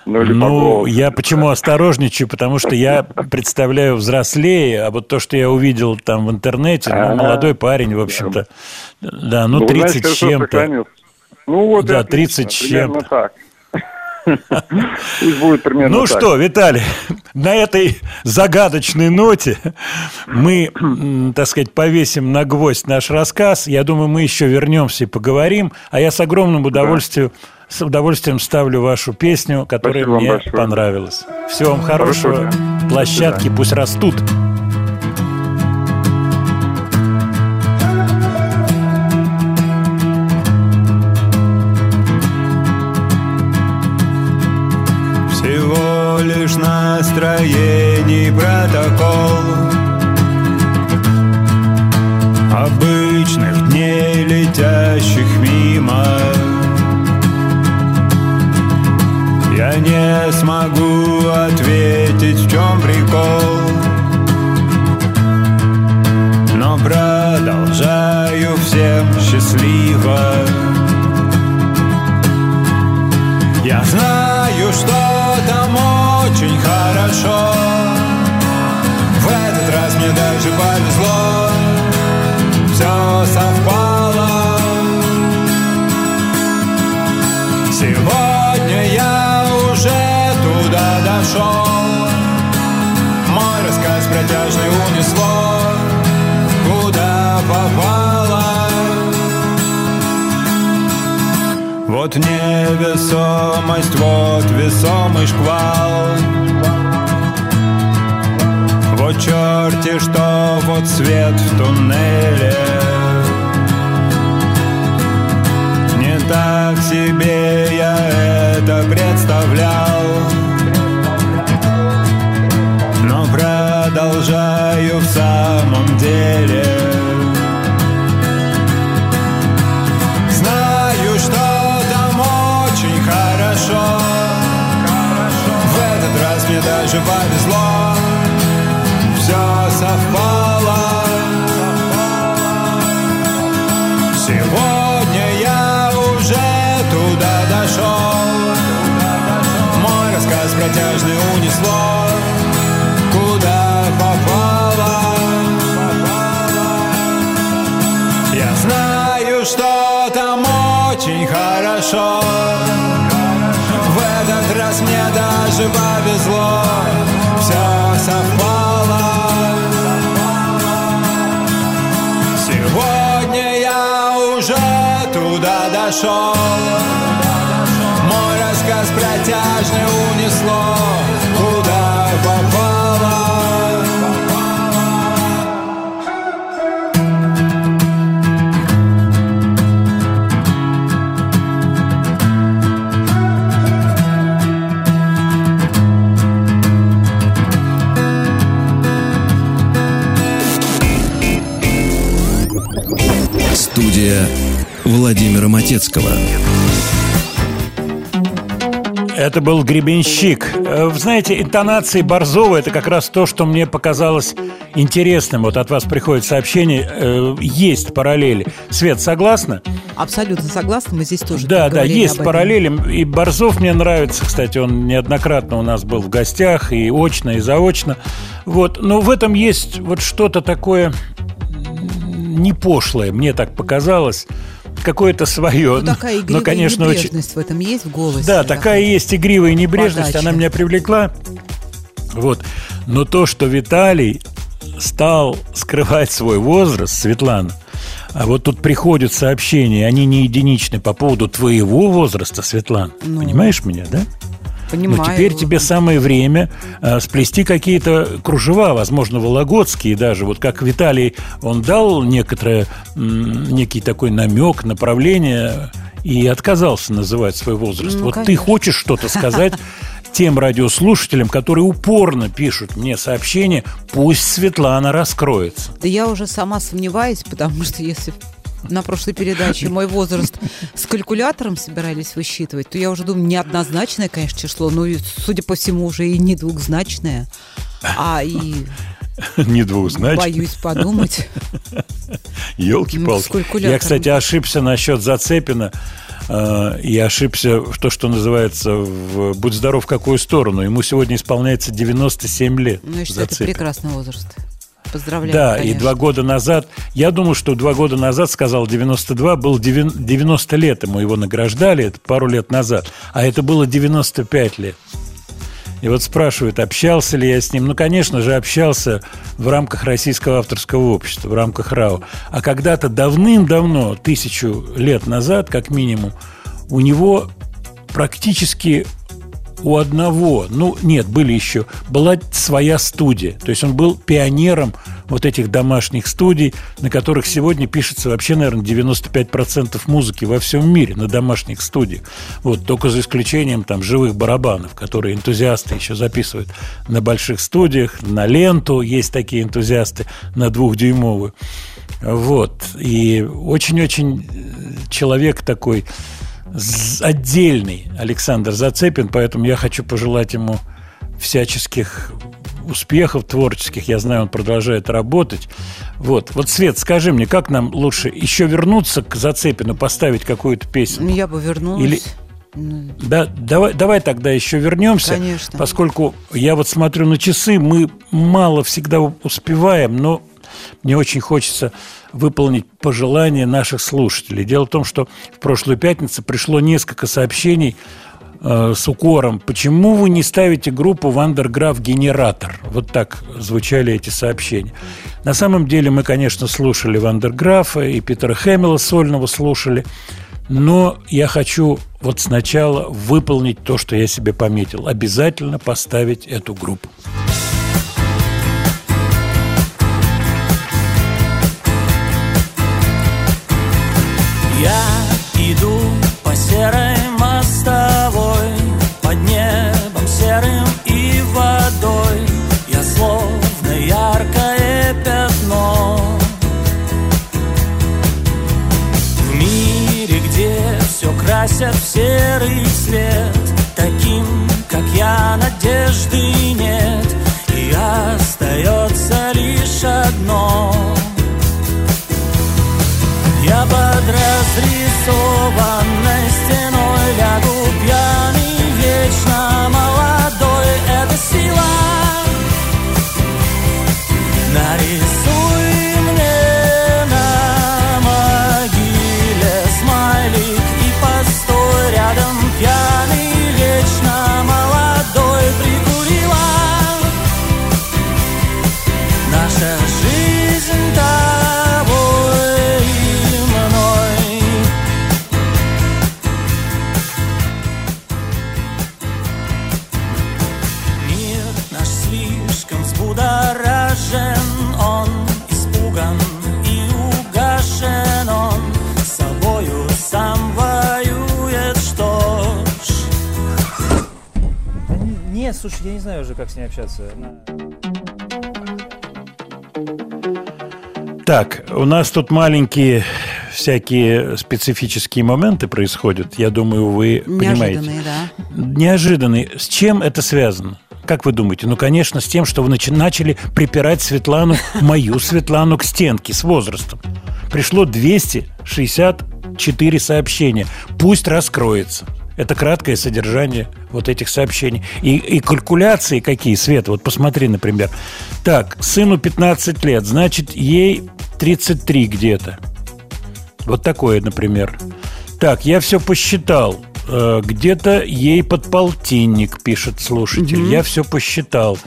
Ну, или Ну, я почему осторожничаю, потому что я [LAUGHS] представляю взрослее, а вот то, что я увидел там в интернете, ну, молодой парень, в общем-то, да, ну, вы знаете, 30 с чем-то. Ну, вот Да, и отлично, 30 с чем-то. [LAUGHS] Пусть будет примерно Ну так. что, Виталий, на этой загадочной ноте мы, так сказать, повесим на гвоздь наш рассказ. Я думаю, мы еще вернемся и поговорим. А я с огромным удовольствием, с удовольствием ставлю вашу песню, которая Спасибо мне большое. понравилась. Всего вам хорошего. Хорошего. Площадки пусть растут. Всего лишь настроений протокол не смогу ответить, в чем прикол. Но продолжаю всем счастливо. Я знаю, что Вот невесомость, вот весомый шквал. Вот черти что, вот свет в туннеле. Не так себе я это представлял. Но продолжаю в самом деле мне So. Владимира Матецкого. Это был гребенщик. Э, Вы знаете, интонации Борзова – это как раз то, что мне показалось интересным. Вот от вас приходит сообщение, э, есть параллели. Свет, согласна? Абсолютно согласна, мы здесь тоже Да, да, есть параллели. И Борзов мне нравится, кстати, он неоднократно у нас был в гостях, и очно, и заочно. Вот, но в этом есть вот что-то такое не пошлое, мне так показалось. Какое-то свое. Ну, такая игривая но, конечно, очень, небрежность в этом есть в голосе. да, такая есть игривая небрежность, Подача. она меня привлекла. Вот. Но то, что Виталий стал скрывать свой возраст, Светлана, а вот тут приходят сообщения, они не единичны по поводу твоего возраста, Светлана. Ну. Понимаешь меня, да? Понимаю. Ну, теперь тебе самое время э, сплести какие-то кружева, возможно, вологодские даже. Вот как Виталий, он дал некоторое, некий такой намек, направление и отказался называть свой возраст. Ну, вот ты конечно. хочешь что-то сказать [LAUGHS] тем радиослушателям, которые упорно пишут мне сообщения, пусть Светлана раскроется. Да я уже сама сомневаюсь, потому что если на прошлой передаче мой возраст с калькулятором собирались высчитывать, то я уже думаю, неоднозначное, конечно, число, но, и, судя по всему, уже и не двухзначное. А и [LAUGHS] Не двухзначно. боюсь подумать. Елки-палки. калькулятором. Я, кстати, ошибся насчет Зацепина. э, И ошибся в то, что называется в «Будь здоров, в какую сторону». Ему сегодня исполняется 97 лет. Ну, я считаю, это прекрасный возраст. Поздравляю, Да, и конечно. два года назад, я думаю, что два года назад, сказал 92, был 9 90 лет, ему его награждали, это пару лет назад, а это было 95 лет. И вот спрашивают, общался ли я с ним. Ну, конечно же, общался в рамках Российского авторского общества, в рамках РАО. А когда-то давным-давно, тысячу лет назад, как минимум, у него практически у одного, ну нет, были еще, была своя студия. То есть он был пионером вот этих домашних студий, на которых сегодня пишется вообще, наверное, 95% музыки во всем мире на домашних студиях. Вот, только за исключением там живых барабанов, которые энтузиасты еще записывают на больших студиях, на ленту есть такие энтузиасты, на двухдюймовую. Вот. И очень-очень э, человек такой отдельный Александр Зацепин, поэтому я хочу пожелать ему всяческих успехов творческих. Я знаю, он продолжает работать. Вот, вот Свет, скажи мне, как нам лучше еще вернуться к Зацепину, поставить какую-то Ну, песню? я бы вернулась. Или- Ну, Да, давай, давай тогда еще вернемся. Конечно. Поскольку я вот смотрю на часы, мы мало всегда успеваем, но мне очень хочется выполнить пожелания наших слушателей. Дело в том, что в прошлую пятницу пришло несколько сообщений э, с укором. Почему вы не ставите группу Вандерграф Генератор? Вот так звучали эти сообщения. На самом деле мы, конечно, слушали Вандерграфа и Питера Хэмилла сольного слушали. Но я хочу вот сначала выполнить то, что я себе пометил. Обязательно поставить эту группу. Я иду по серой мостовой Под небом серым и водой. Я словно яркое пятно. В мире, где все красят в серый цвет Таким, как я, надежды нет. И остается лишь одно я под разрисованной нет, слушай, я не знаю уже, как с ней общаться. Она- Так, у нас тут маленькие всякие специфические моменты происходят. Я думаю, вы понимаете. Неожиданные, да. Неожиданные. С чем это связано? Как вы думаете? Ну, конечно, с тем, что вы начали припирать Светлану, [LAUGHS] мою Светлану, к стенке с возрастом. Пришло 264 сообщения. Пусть раскроется. Это краткое содержание вот этих сообщений. И, и калькуляции какие, Свет, вот посмотри, например. Так, сыну 15 лет, значит, ей 33 где-то. Вот такое, например. Так, я все посчитал. Э, Где-то ей под полтинник, пишет слушатель. Я все посчитал.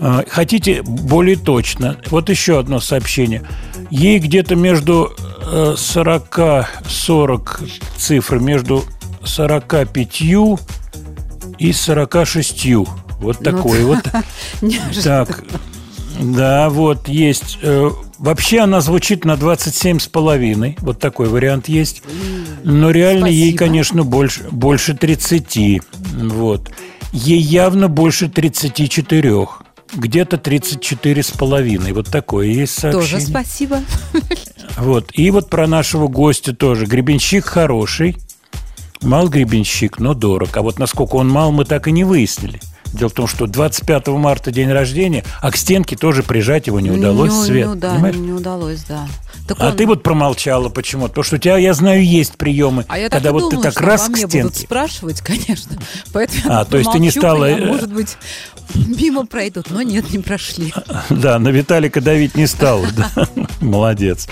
Э, Хотите более точно? Вот еще одно сообщение. Ей где-то между э, 40, 40 цифр, между 45 и 46. Вот такой вот. [LAUGHS] Так, да, вот есть. Э, Вообще она звучит на 27 с половиной. Вот такой вариант есть. Но реально ей, конечно, больше, больше 30. Вот. Ей явно больше 34. Где-то 34 с половиной. Вот такое есть сообщение. Тоже спасибо. Вот. И вот про нашего гостя тоже. Гребенщик хороший. Мал гребенщик, но дорог. А вот насколько он мал, мы так и не выяснили. Дело в том, что 25 марта день рождения, а к стенке тоже прижать его не удалось, Ну, Свет. ну да, понимаешь? не удалось, да. Так А он- ты вот промолчала почему? Потому что у тебя, я знаю, есть приемы, А я когда вот думала, ты так что раз к мне будут стенке. спрашивать, конечно. Поэтому А, то есть ты не стала, я, э, Может быть, мимо пройдут, но нет, не прошли. [LAUGHS] Да, на Виталика давить не стал. [LAUGHS] Молодец.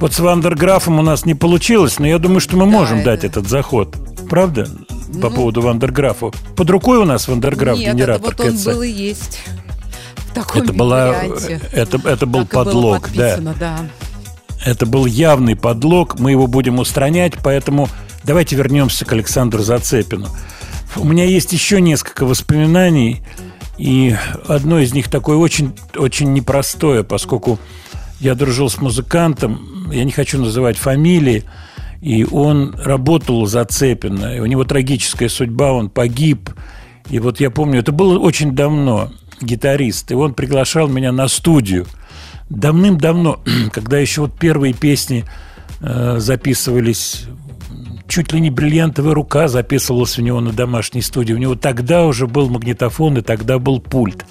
Вот с Вандерграфом у нас не получилось, но я думаю, что мы можем дать этот заход. Правда? По поводу Вандерграфа. Под рукой у нас Вандерграф, Нет, это генератор вот он КЦ. был и есть. В таком Это, была, варианте. это, это был Так подлог, да. да. Это был явный подлог, мы его будем устранять, поэтому давайте вернемся к Александру Зацепину. У меня есть еще несколько воспоминаний, и одно из них такое очень, очень непростое, поскольку я дружил с музыкантом, я не хочу называть фамилии, и он работал у Зацепина, и у него трагическая судьба, он погиб. И вот я помню, это было очень давно, гитарист, и он приглашал меня на студию – давным-давно, [CLEARS THROAT] когда еще вот первые песни э, записывались, чуть ли не бриллиантовая рука записывалась у него на домашней студии. У него тогда уже был магнитофон, и тогда был пульт.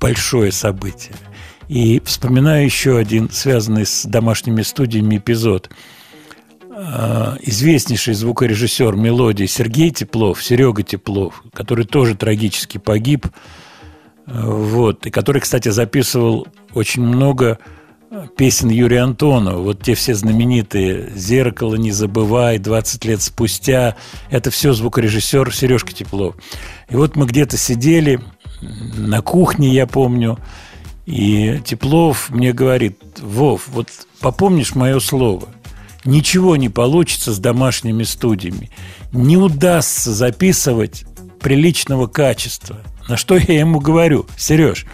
Большое событие. И вспоминаю еще один, связанный с домашними студиями эпизод. Э, Известнейший звукорежиссер мелодии Сергей Теплов, Серега Теплов, который тоже трагически погиб, вот, и который, кстати, записывал очень много песен Юрия Антонова. Вот те все знаменитые «Зеркало не забывай», «20 лет спустя». Это все звукорежиссер Сережка Теплов. И вот мы где-то сидели на кухне, я помню, и Теплов мне говорит, Вов, вот попомнишь мое слово, ничего не получится с домашними студиями, не удастся записывать приличного качества. На что я ему говорю, Сереж,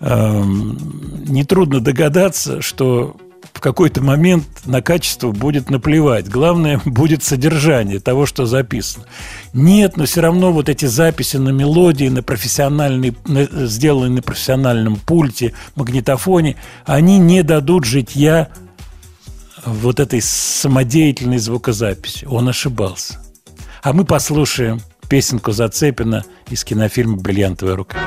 эм, нетрудно догадаться, что в какой-то момент на качество будет наплевать. Главное [LAUGHS] будет содержание того, что записано. Нет, но все равно вот эти записи на мелодии, на профессиональной, на- сделанные на профессиональном пульте, магнитофоне, они не дадут житья вот этой самодеятельной звукозаписи. Он ошибался. А мы послушаем песенку Зацепина из кинофильма «Бриллиантовая рука».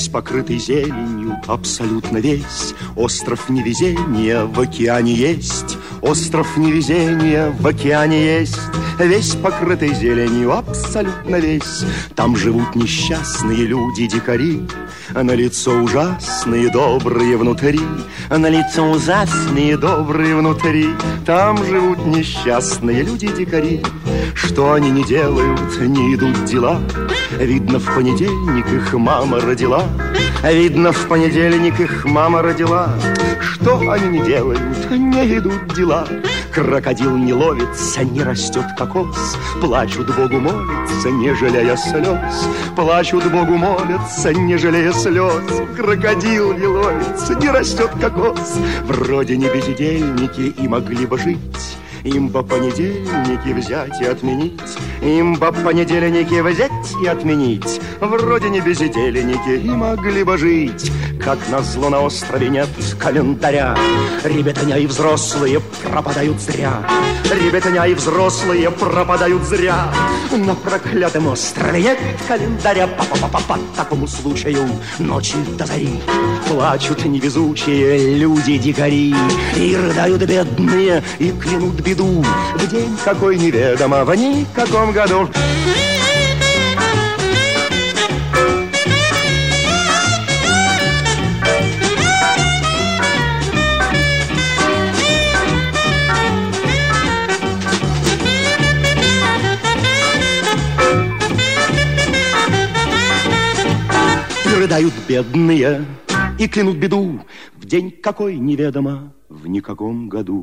Весь покрытый зеленью, абсолютно весь. Остров невезения в океане есть. Остров невезения в океане есть Весь покрытый зеленью, абсолютно весь. Там живут несчастные люди-дикари А на лицо ужасные, добрые внутри. А на лицо ужасные, добрые внутри. Там живут несчастные люди-дикари Что они не делают, не идут дела. Видно, в понедельник их мама родила Видно, в понедельник их мама родила. Что они не делают, не идут дела. Крокодил не ловится, не растет кокос. Плачут Богу молятся, не жалея слез. Плачут Богу молятся, не жалея слез. Крокодил не ловится, не растет кокос. Вроде не бездельники и могли бы жить. Им бы понедельники взять и отменить. Им бы понедельники взять и отменить. Вроде не бездельники и могли бы жить. Как назло на острове нет календаря. Ребятня и взрослые пропадают зря. Ребятня и взрослые пропадают зря. На проклятом острове нет календаря. По, -по, -по, -по такому случаю ночи до зари. Плачут невезучие люди-дикари И рыдают бедные, и клянут беду. В день какой неведомо, в никаком году. Рыдают бедные и клянут беду. В день какой неведомо, в никаком году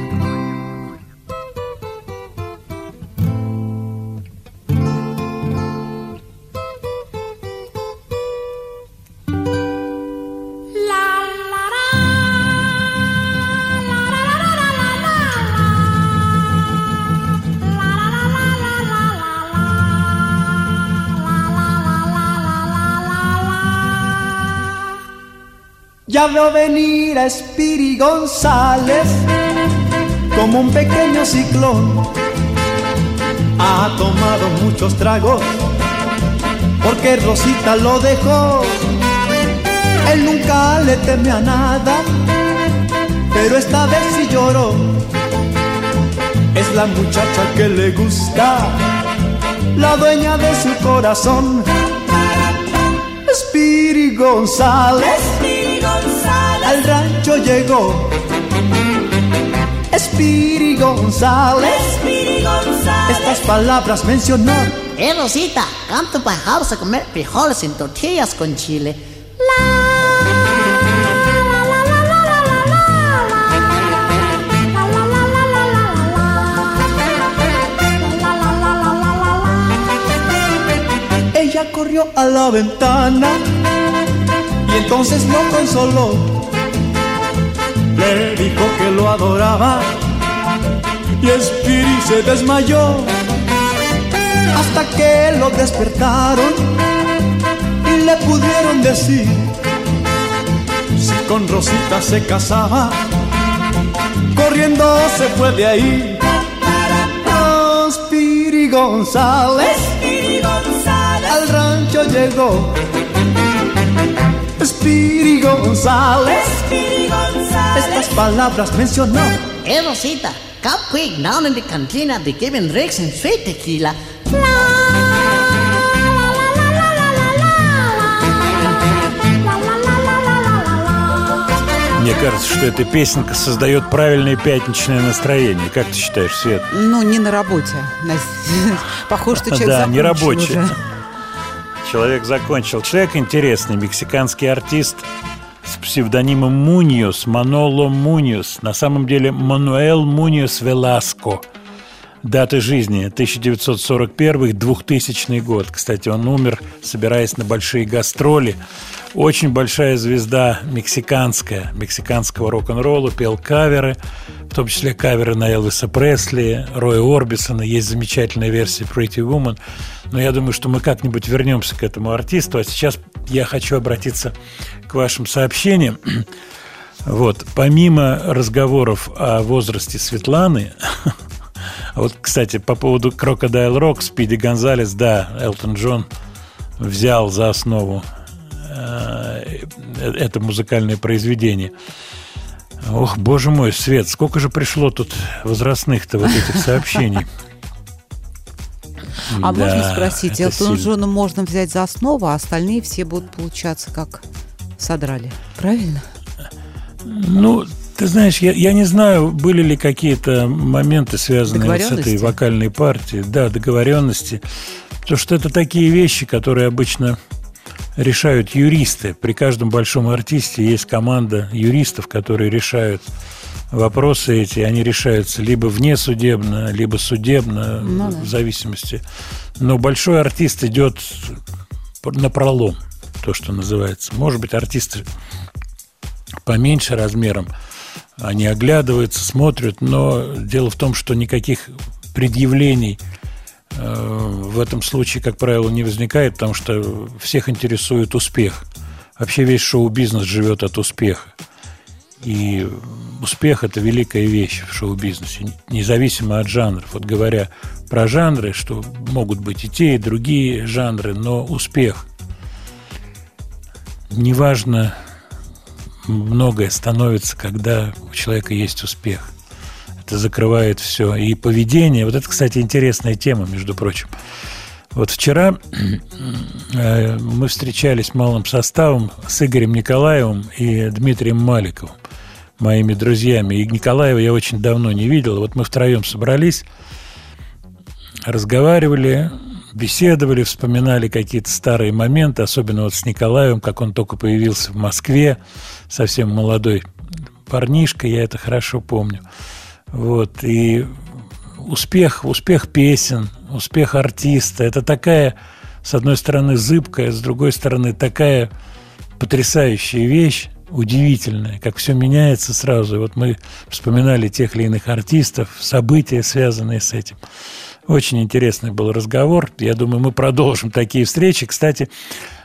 Ya veo venir a Spiri González como un pequeño ciclón. Ha tomado muchos tragos porque Rosita lo dejó. Él nunca le teme a nada, pero esta vez sí lloró. Es la muchacha que le gusta, la dueña de su corazón. Spiri González al rancho llegó. Spiri González. Estas palabras mencionó. Eh, Rosita, canto para house a comer frijoles en tortillas con chile. Ella corrió a la ventana y entonces lo consoló. Le dijo que lo adoraba y Spiri se desmayó hasta que lo despertaron y le pudieron decir si con Rosita se casaba. Corriendo se fue de ahí. Oh, Spiri González, al rancho llegó. Spiri González. Estas palabras mencionó. Eh, Rosita, come quick down in the cantina. They giving drinks and sweet tequila. Мне кажется, что эта песенка создает правильное пятничное настроение. Как ты считаешь, Свет? Ну, не на работе. На- [LAUGHS] Похоже, что человек Да, не рабочий. Человек закончил. Человек интересный, мексиканский артист псевдонимом Муньос, Маноло Муньос. На самом деле Мануэл Муньос Веласко. Даты жизни 1941-2000 год. Кстати, он умер, собираясь на большие гастроли. Очень большая звезда мексиканская, мексиканского рок-н-ролла, пел каверы, в том числе каверы на Элвиса Пресли, Роя Орбисона. Есть замечательная версия Pretty Woman. Но я думаю, что мы как-нибудь вернемся к этому артисту. А сейчас я хочу обратиться к вашим сообщениям. [CLEARS THROAT] Вот, помимо разговоров о возрасте Светланы, [LAUGHS] а вот, кстати, по поводу Crocodile Rock, Спиди Гонзалес, да, Элтон Джон взял за основу э, это музыкальное произведение. Ох, боже мой, Свет, сколько же пришло тут возрастных-то вот этих [LAUGHS] сообщений. А Да, можно спросить, сильно. Джона можно взять за основу, а остальные все будут получаться как содрали. Правильно? Ну, Ты знаешь, я, я не знаю, были ли какие-то моменты, связанные с этой вокальной партией. Да, договоренности. Потому что это такие вещи, которые обычно решают юристы. При каждом большом артисте есть команда юристов, которые решают вопросы эти. Они решаются либо внесудебно, либо судебно, Ну да. в зависимости. Но большой артист идет на пролом, то, что называется. Может быть, артисты поменьше размером, они оглядываются, смотрят, но дело в том, что никаких предъявлений э, в этом случае, как правило, не возникает, потому что всех интересует успех. Вообще весь шоу-бизнес живет от успеха. И успех – это великая вещь в шоу-бизнесе, независимо от жанров. Вот говоря про жанры, что могут быть и те, и другие жанры, но успех. Неважно, многое становится, когда у человека есть успех. Это закрывает все. И поведение, вот это, кстати, интересная тема, между прочим. Вот вчера э, мы встречались малым составом с Игорем Николаевым и Дмитрием Маликовым, моими друзьями. И Николаева я очень давно не видел. Вот мы втроем собрались, разговаривали, беседовали, вспоминали какие-то старые моменты, особенно вот с Николаевым, как он только появился в Москве, совсем молодой парнишка, я это хорошо помню. Вот, и успех, успех песен, успех артиста, это такая, с одной стороны, зыбкая, с другой стороны, такая потрясающая вещь, удивительная, как все меняется сразу. И вот мы вспоминали тех или иных артистов, события, связанные с этим. Очень интересный был разговор. Я думаю, мы продолжим такие встречи. Кстати,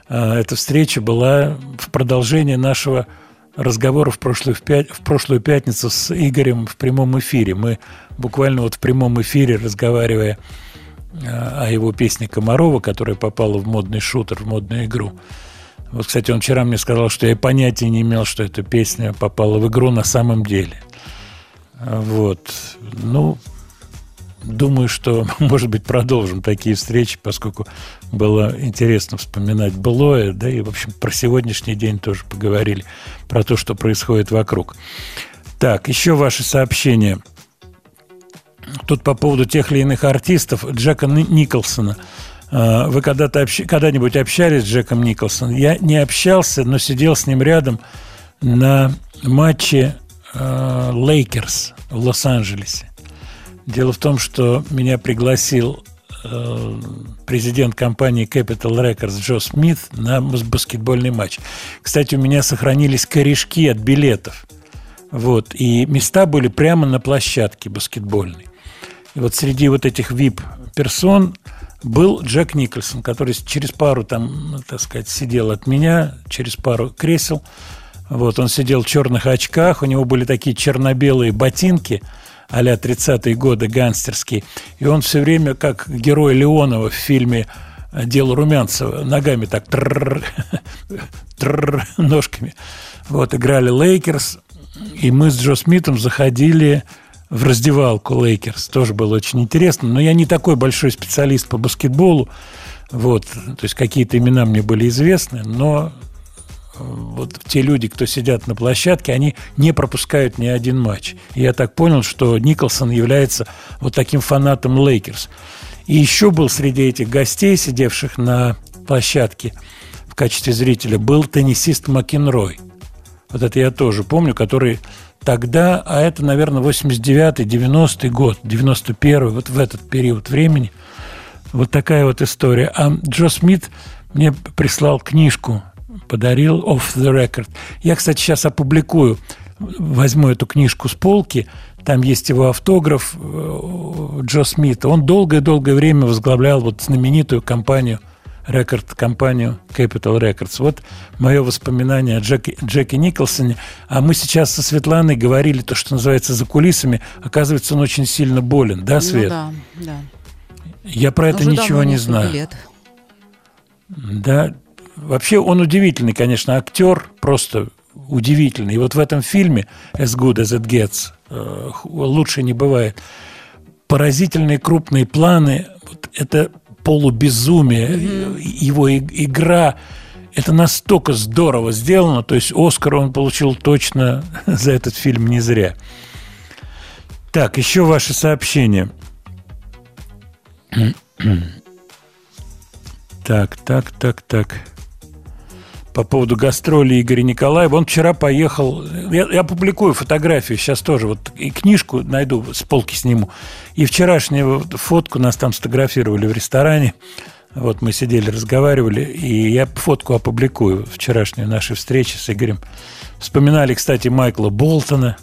э, эта встреча была в продолжение нашего разговора в прошлую, в, пя- в прошлую пятницу с Игорем в прямом эфире. Мы буквально вот в прямом эфире, разговаривая э, о его песне Комарова, которая попала в модный шутер, в модную игру. Вот, кстати, он вчера мне сказал, что я понятия не имел, что эта песня попала в игру на самом деле. А, Вот. Ну, думаю, что, [LAUGHS] может быть, продолжим такие встречи, поскольку было интересно вспоминать былое, да, и, в общем, про сегодняшний день тоже поговорили, про то, что происходит вокруг. Так, еще ваши сообщения. Тут по поводу тех или иных артистов Джека Ни- Николсона. А, Вы когда-то общ- когда-нибудь общались с Джеком Николсоном? Я не общался, но сидел с ним рядом на матче э, Лейкерс в Лос-Анджелесе. Дело в том, что меня пригласил э, президент компании Capital Records Джо Смит на бас- баскетбольный матч. Кстати, у меня сохранились корешки от билетов. Вот, и места были прямо на площадке баскетбольной. И вот среди вот этих VIP-персон был Джек Николсон, который через пару там, ну, так сказать, сидел от меня, через пару кресел. Вот, он сидел в черных очках, у него были такие черно-белые ботинки а-ля 30-е годы, гангстерские. И он все время, как герой Леонова в фильме «Дело Румянцева», ногами так трррр, трррр, ножками. Вот, играли Лейкерс, и мы с Джо Смитом заходили в раздевалку Лейкерс. Тоже было очень интересно. Но я не такой большой специалист по баскетболу. Вот, то есть какие-то имена мне были известны, но вот те люди, кто сидят на площадке, они не пропускают ни один матч. И я так понял, что Николсон является вот таким фанатом Лейкерс. И еще был среди этих гостей, сидевших на площадке в качестве зрителя, был теннисист Макенрой. Вот это я тоже помню, который тогда, а это, наверное, 89-й, 90-й год, 91-й, вот в этот период времени. Вот такая вот история. А Джо Смит мне прислал книжку, подарил Off the Record. Я, кстати, сейчас опубликую, возьму эту книжку с полки, там есть его автограф э, Джо Смита. Он долгое-долгое время возглавлял вот знаменитую компанию рекорд-компанию Capital Records. Вот мое воспоминание о Джеки, Джеки Николсоне. А мы сейчас со Светланой говорили то, что называется за кулисами. Оказывается, он очень сильно болен, да, Свет? Ну да, да. Я про это Уже ничего не знаю. лет. Да, вообще он удивительный, конечно, актер, просто удивительный. И вот в этом фильме «As Good As It Gets» э, лучше не бывает. Поразительные крупные планы, вот это полубезумие, э, его игра, это настолько здорово сделано, то есть Оскар он получил точно [LAUGHS] за этот фильм не зря. Так, еще ваши сообщения. [CLEARS THROAT] Так, так, так, так. По поводу гастроли Игоря Николаева. Он вчера поехал... Я, я публикую фотографию сейчас тоже. Вот и книжку найду, с полки сниму. И вчерашнюю фотку нас там сфотографировали в ресторане. Вот мы сидели, разговаривали, и я фотку опубликую вчерашнюю нашей встречи с Игорем. Вспоминали, кстати, Майкла Болтона.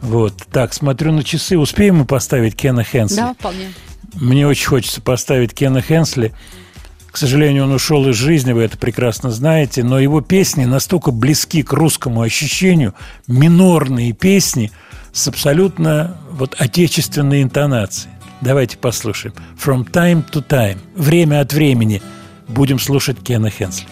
Вот. Так, смотрю на часы. Успеем мы поставить Кена Хенсли? Да, вполне. Мне очень хочется поставить Кена Хенсли. К сожалению, он ушел из жизни, вы это прекрасно знаете, но его песни настолько близки к русскому ощущению, минорные песни с абсолютно вот отечественной интонацией. Давайте послушаем. From time to time. Время от времени. Будем слушать Кена Хенсли.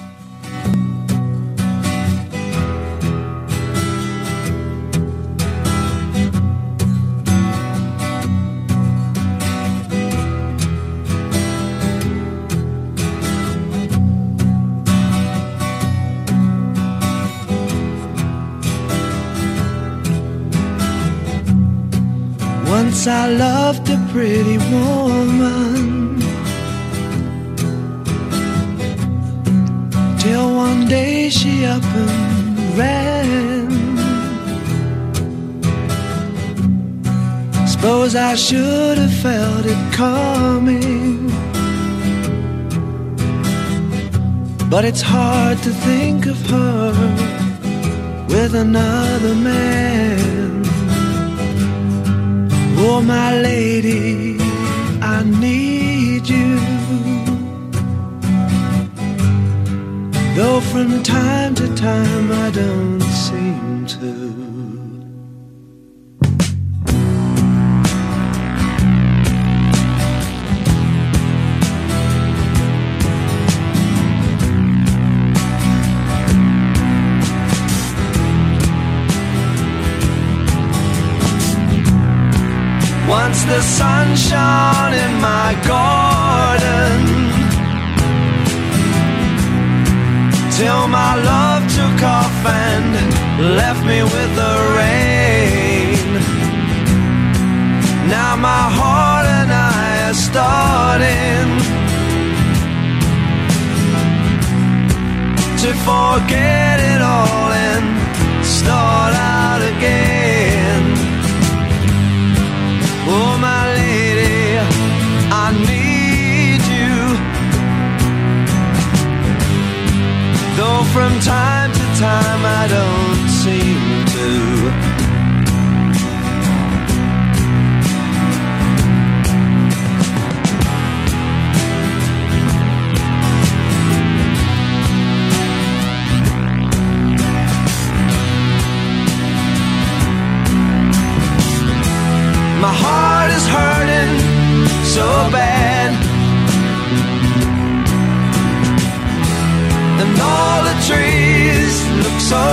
I loved a pretty woman. Till one day she up and ran. Suppose I should have felt it coming. But it's hard to think of her with another man Oh, my lady, I need you. Though from time to time I don't seem to. Once the sun shone in my garden Till my love took off and left me with the rain. Now my heart and I are starting To forget it all and start out again Oh, my lady, I need you. Though from time to time I don't seem to. My heart is hurting so bad. And all the trees look so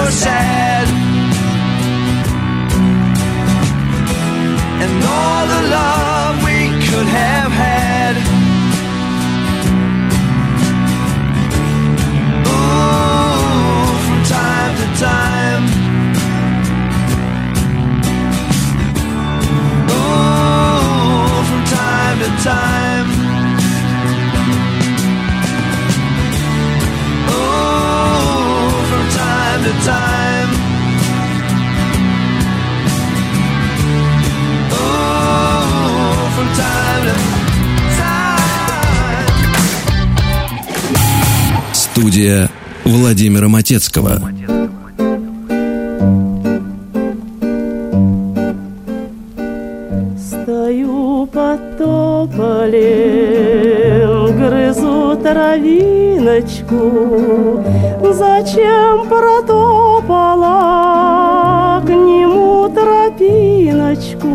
Матецкого. Стою под тополем, грызу травиночку. Зачем протопала к нему тропиночку?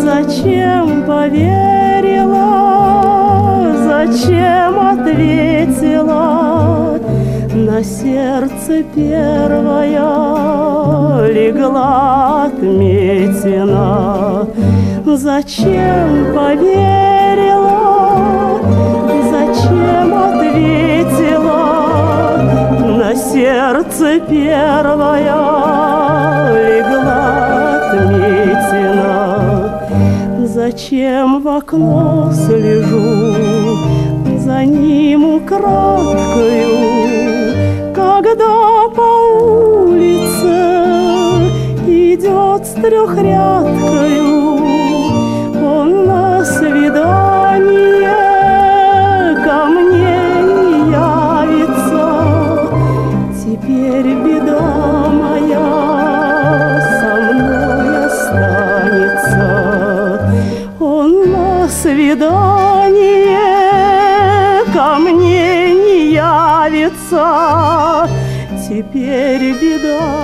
Зачем поверила? Зачем ответила? На сердце первая легла отметина. Зачем поверила? Зачем ответила? сердце первая легла отметина. Зачем в окно слежу, за ним украдкою, когда по улице идет с трехрядкою, Теперь беда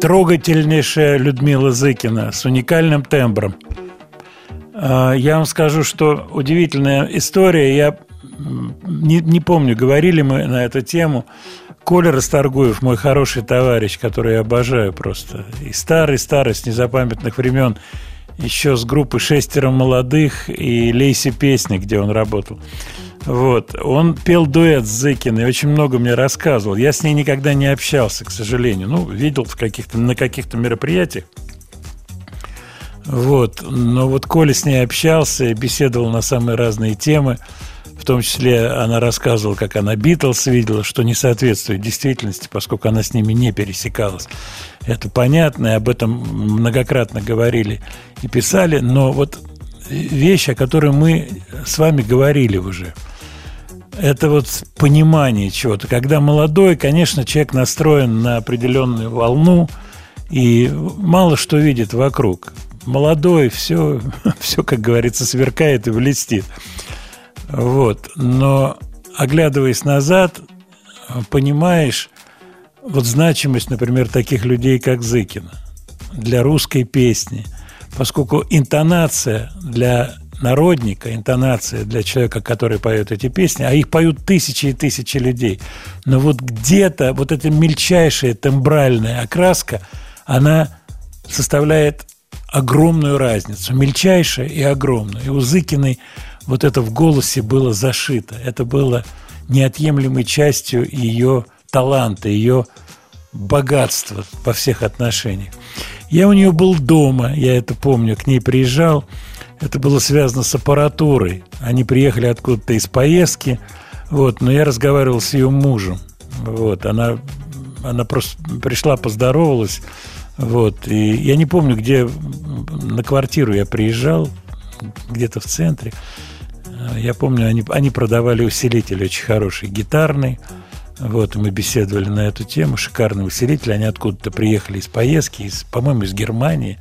трогательнейшая Людмила Зыкина с уникальным тембром. А, Я вам скажу, что удивительная история. Я не, не помню, говорили мы на эту тему. Коля Расторгуев, мой хороший товарищ, который я обожаю просто. И старый-старый, с незапамятных времен, еще с группы «Шестеро молодых» и «Лейси песни», где он работал. Вот. Он пел дуэт с Зыкиной, очень много мне рассказывал. Я с ней никогда не общался, к сожалению. Ну, видел в каких-то, на каких-то мероприятиях. Вот. Но вот Коля с ней общался беседовал на самые разные темы. В том числе она рассказывала, как она Битлз видела, что не соответствует действительности, поскольку она с ними не пересекалась. Это понятно, и об этом многократно говорили и писали. Но вот вещь, о которой мы с вами говорили уже – это вот понимание чего-то. Когда молодой, конечно, человек настроен на определенную волну и мало что видит вокруг. Молодой, все, [LAUGHS] все, как говорится, сверкает и блестит. Вот. Но, оглядываясь назад, понимаешь вот значимость, например, таких людей, как Зыкина для русской песни, поскольку интонация для народника, интонация для человека, который поет эти песни, а их поют тысячи и тысячи людей. Но вот где-то вот эта мельчайшая тембральная окраска, она составляет огромную разницу, мельчайшая и огромную. И у Зыкиной вот это в голосе было зашито. Это было неотъемлемой частью ее таланта, ее богатства во всех отношениях. Я у нее был дома, я это помню, к ней приезжал. Это было связано с аппаратурой. Они приехали откуда-то из поездки, вот, но я разговаривал с ее мужем. Вот, она, она просто пришла, поздоровалась. Вот, и я не помню, где на квартиру я приезжал, где-то в центре. Я помню, они, они продавали усилитель очень хороший, гитарный. Вот, мы беседовали на эту тему. Шикарный усилитель. Они откуда-то приехали из поездки, из, по-моему, из Германии.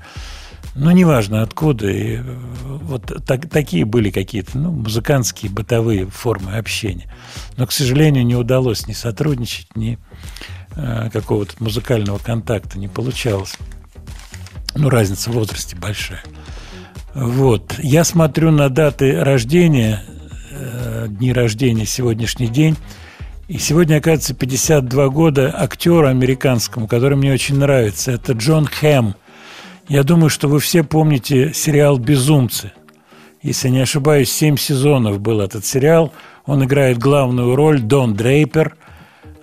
Ну, неважно откуда. И вот так, такие были какие-то ну, музыкантские, бытовые формы общения. Но, к сожалению, не удалось ни сотрудничать, ни э, какого-то музыкального контакта не получалось. Ну, разница в возрасте большая. Вот. Я смотрю на даты рождения, э, дни рождения, сегодняшний день. И сегодня, оказывается, 52 года актеру американскому, который мне очень нравится. Это Джон Хэм – я думаю, что вы все помните сериал «Безумцы». Если не ошибаюсь, семь сезонов был этот сериал. Он играет главную роль Дон Дрейпер.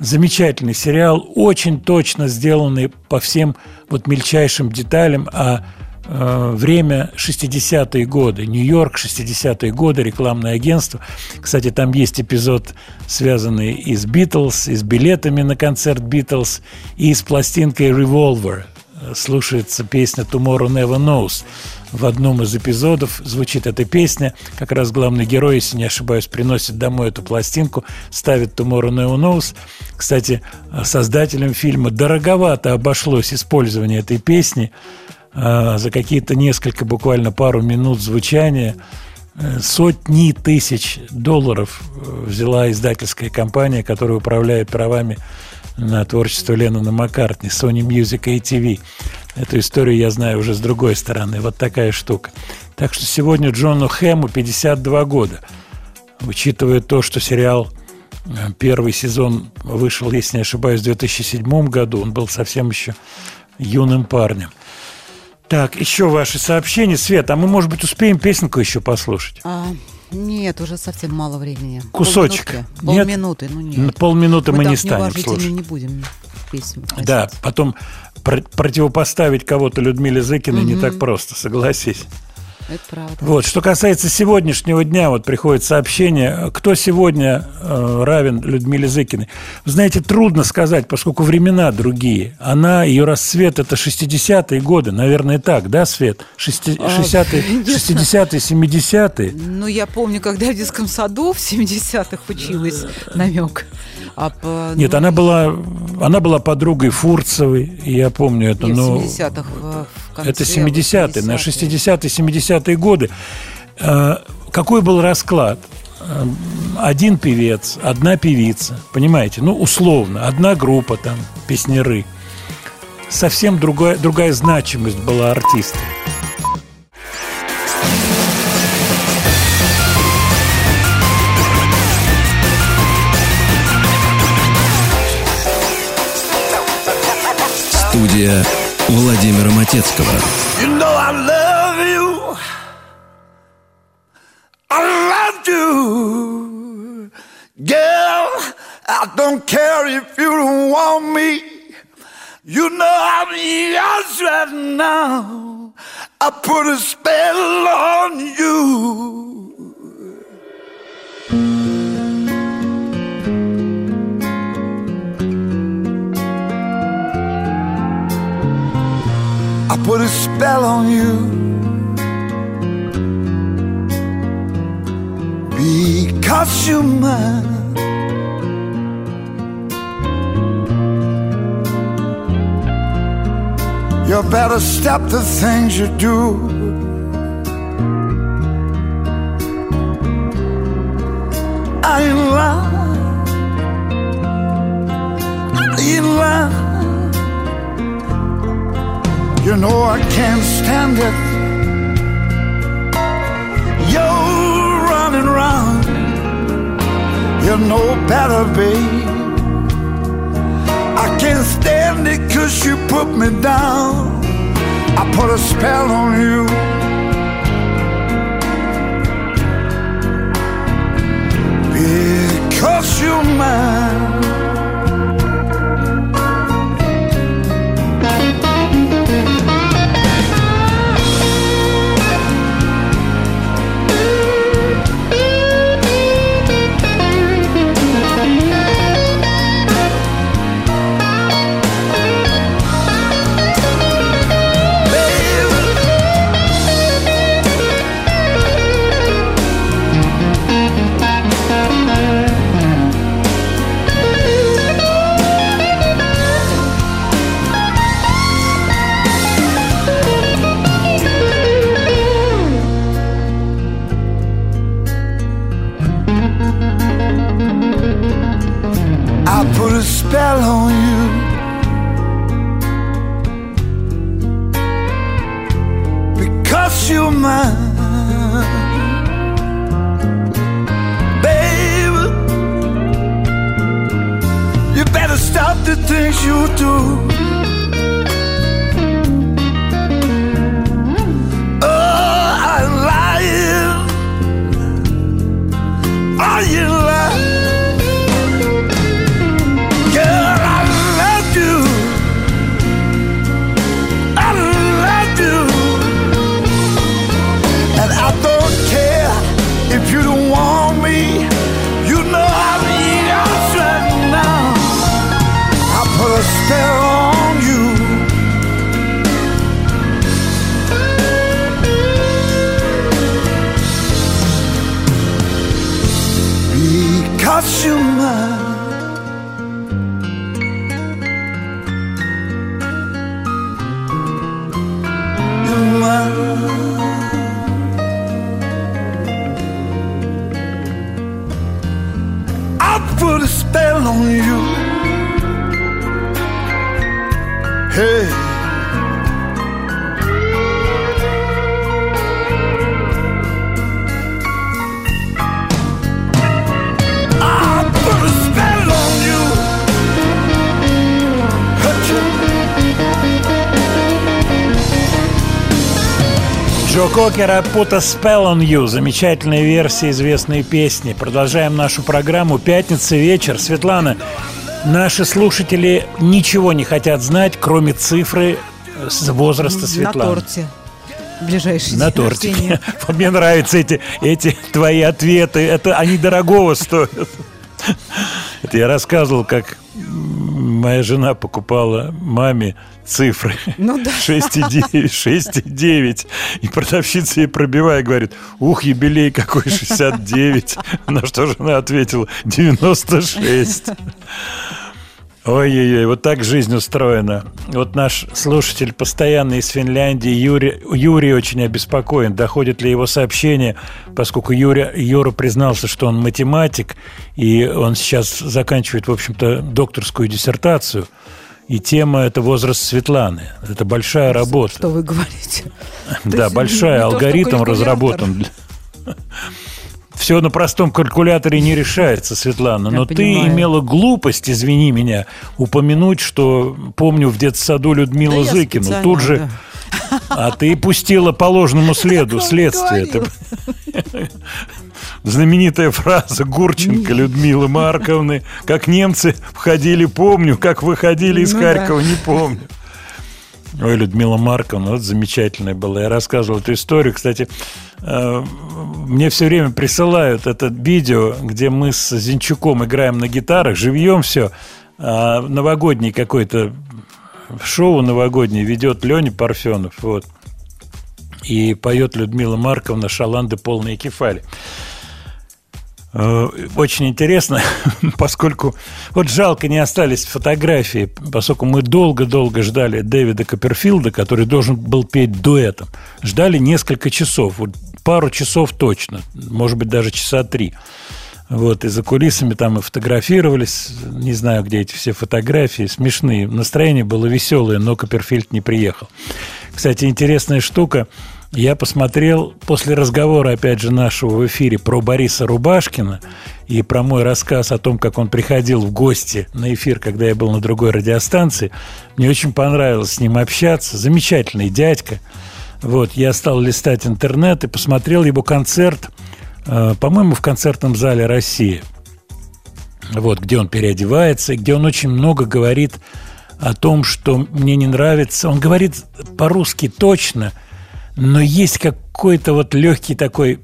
Замечательный сериал, очень точно сделанный по всем вот мельчайшим деталям, а время 60-е годы, Нью-Йорк, 60-е годы, рекламное агентство. Кстати, там есть эпизод, связанный и с Битлз, и с билетами на концерт Битлз, и с пластинкой Revolver. Слушается песня Tomorrow Never Knows. В одном из эпизодов звучит эта песня. Как раз главный герой, если не ошибаюсь, приносит домой эту пластинку, ставит Tomorrow Never Knows. Кстати, создателям фильма дороговато обошлось использование этой песни за какие-то несколько, буквально пару минут звучания э, сотни тысяч долларов э, взяла издательская компания, которая управляет правами на творчество Леннона Маккартни, Sony Music ATV. Эту историю я знаю уже с другой стороны. Вот такая штука. Так что сегодня Джону Хэму 52 года. Учитывая то, что сериал э, первый сезон вышел, если не ошибаюсь, в 2007 году, он был совсем еще юным парнем. Так, еще ваши сообщения. Свет, а мы, может быть, успеем песенку еще послушать? А, нет, уже совсем мало времени. Кусочек. Полминутки. Нет? Полминуты, ну нет. На полминуты мы, так не станем слушать. не будем песню просить. Да, потом про- противопоставить кого-то Людмиле Зыкиной не Мгм. так просто, согласись. Это правда. Вот, что касается сегодняшнего дня, вот приходит сообщение, кто сегодня э, равен Людмиле Зыкиной. Вы знаете, трудно сказать, поскольку времена другие. Она, ее расцвет это 60-е годы, наверное, так, да, Свет? Шести- А, 60-е, конечно. 60-е, 70-е. Ну, я помню, когда я в детском саду в 70-х училась, намек. А по, Нет, ну, она была, она была подругой Фурцевой, я помню это, нет, но... в 70-х в в конце. Это 70-е, на 80-е. 60-е, 70-е годы. Э, Какой был расклад? Э, Один певец, одна певица, понимаете? Ну, условно, одна группа там, песнеры. Совсем другая, другая значимость была артиста. Студия Владимира Матецкого. You know I love you. I love you. Girl, I don't care if you don't want me. You know I'm yours right now. I put a spell on you. Put a spell on you because you're mine. You better stop the things you do. I ain't lying. I ain't lying. You know I can't stand it. You're running round. You know better, babe. I can't stand it cause you put me down. I put a spell on you. Because you're mine. You do. Джо Кокера «Put a Spell on You» Замечательная версия известной песни Продолжаем нашу программу Пятница вечер Светлана, наши слушатели ничего не хотят знать Кроме цифры с возраста На Светланы торте. Ближайший На тортике. [LAUGHS] Мне нравятся эти, эти твои ответы. Это они дорогого стоят. [LAUGHS] Это я рассказывал, как моя жена покупала маме цифры. Ну да. [LAUGHS] 6,9, 6,9. И продавщица ей пробивая говорит, ух, юбилей какой 69. [LAUGHS] На что жена ответила, 96. Ой-ой-ой, вот так жизнь устроена. Вот наш слушатель постоянный из Финляндии, Юрий, Юрий очень обеспокоен, доходит ли его сообщение, поскольку Юрий, Юра признался, что он математик, и он сейчас заканчивает, в общем-то, докторскую диссертацию. И тема – это возраст Светланы. Это большая работа. Что вы говорите? [LAUGHS] Да, большая, алгоритм разработан. Все на простом калькуляторе не решается, Светлана. Я Но ты понимаю. имела глупость, извини меня, упомянуть, что помню в детсаду Людмилу Да Зыкину. Тут же. А ты пустила по ложному [LAUGHS] следу следствие. Это [LAUGHS] знаменитая фраза Гурченко Людмилы Марковны. Как немцы входили, помню, как выходили из Ну да. Харькова, не помню. Ой, Людмила Марковна, вот замечательная была. Я рассказывал эту историю. Кстати, мне все время присылают это видео, где мы с Зинчуком играем на гитарах, живьем все. А новогодний какой-то шоу новогоднее ведет Леня Парфенов. Вот. И поет Людмила Марковна «Шаланды полные кефали». Э, Очень интересно, [LAUGHS] поскольку вот жалко не остались фотографии, поскольку мы долго-долго ждали Дэвида Копперфилда, который должен был петь дуэтом. Ждали несколько часов, вот пару часов точно, может быть даже часа три. Вот, и за кулисами там и фотографировались, не знаю, где эти все фотографии, смешные. Настроение было веселое, но Копперфильд не приехал. Кстати, интересная штука. Я посмотрел после разговора, опять же, нашего в эфире про Бориса Рубашкина и про мой рассказ о том, как он приходил в гости на эфир, когда я был на другой радиостанции. Мне очень понравилось с ним общаться. Замечательный дядька. Вот, я стал листать интернет и посмотрел его концерт, э, по-моему, в концертном зале «Россия». Вот, где он переодевается, где он очень много говорит о том, что мне не нравится. Он говорит по-русски точно, но есть какой-то вот легкий такой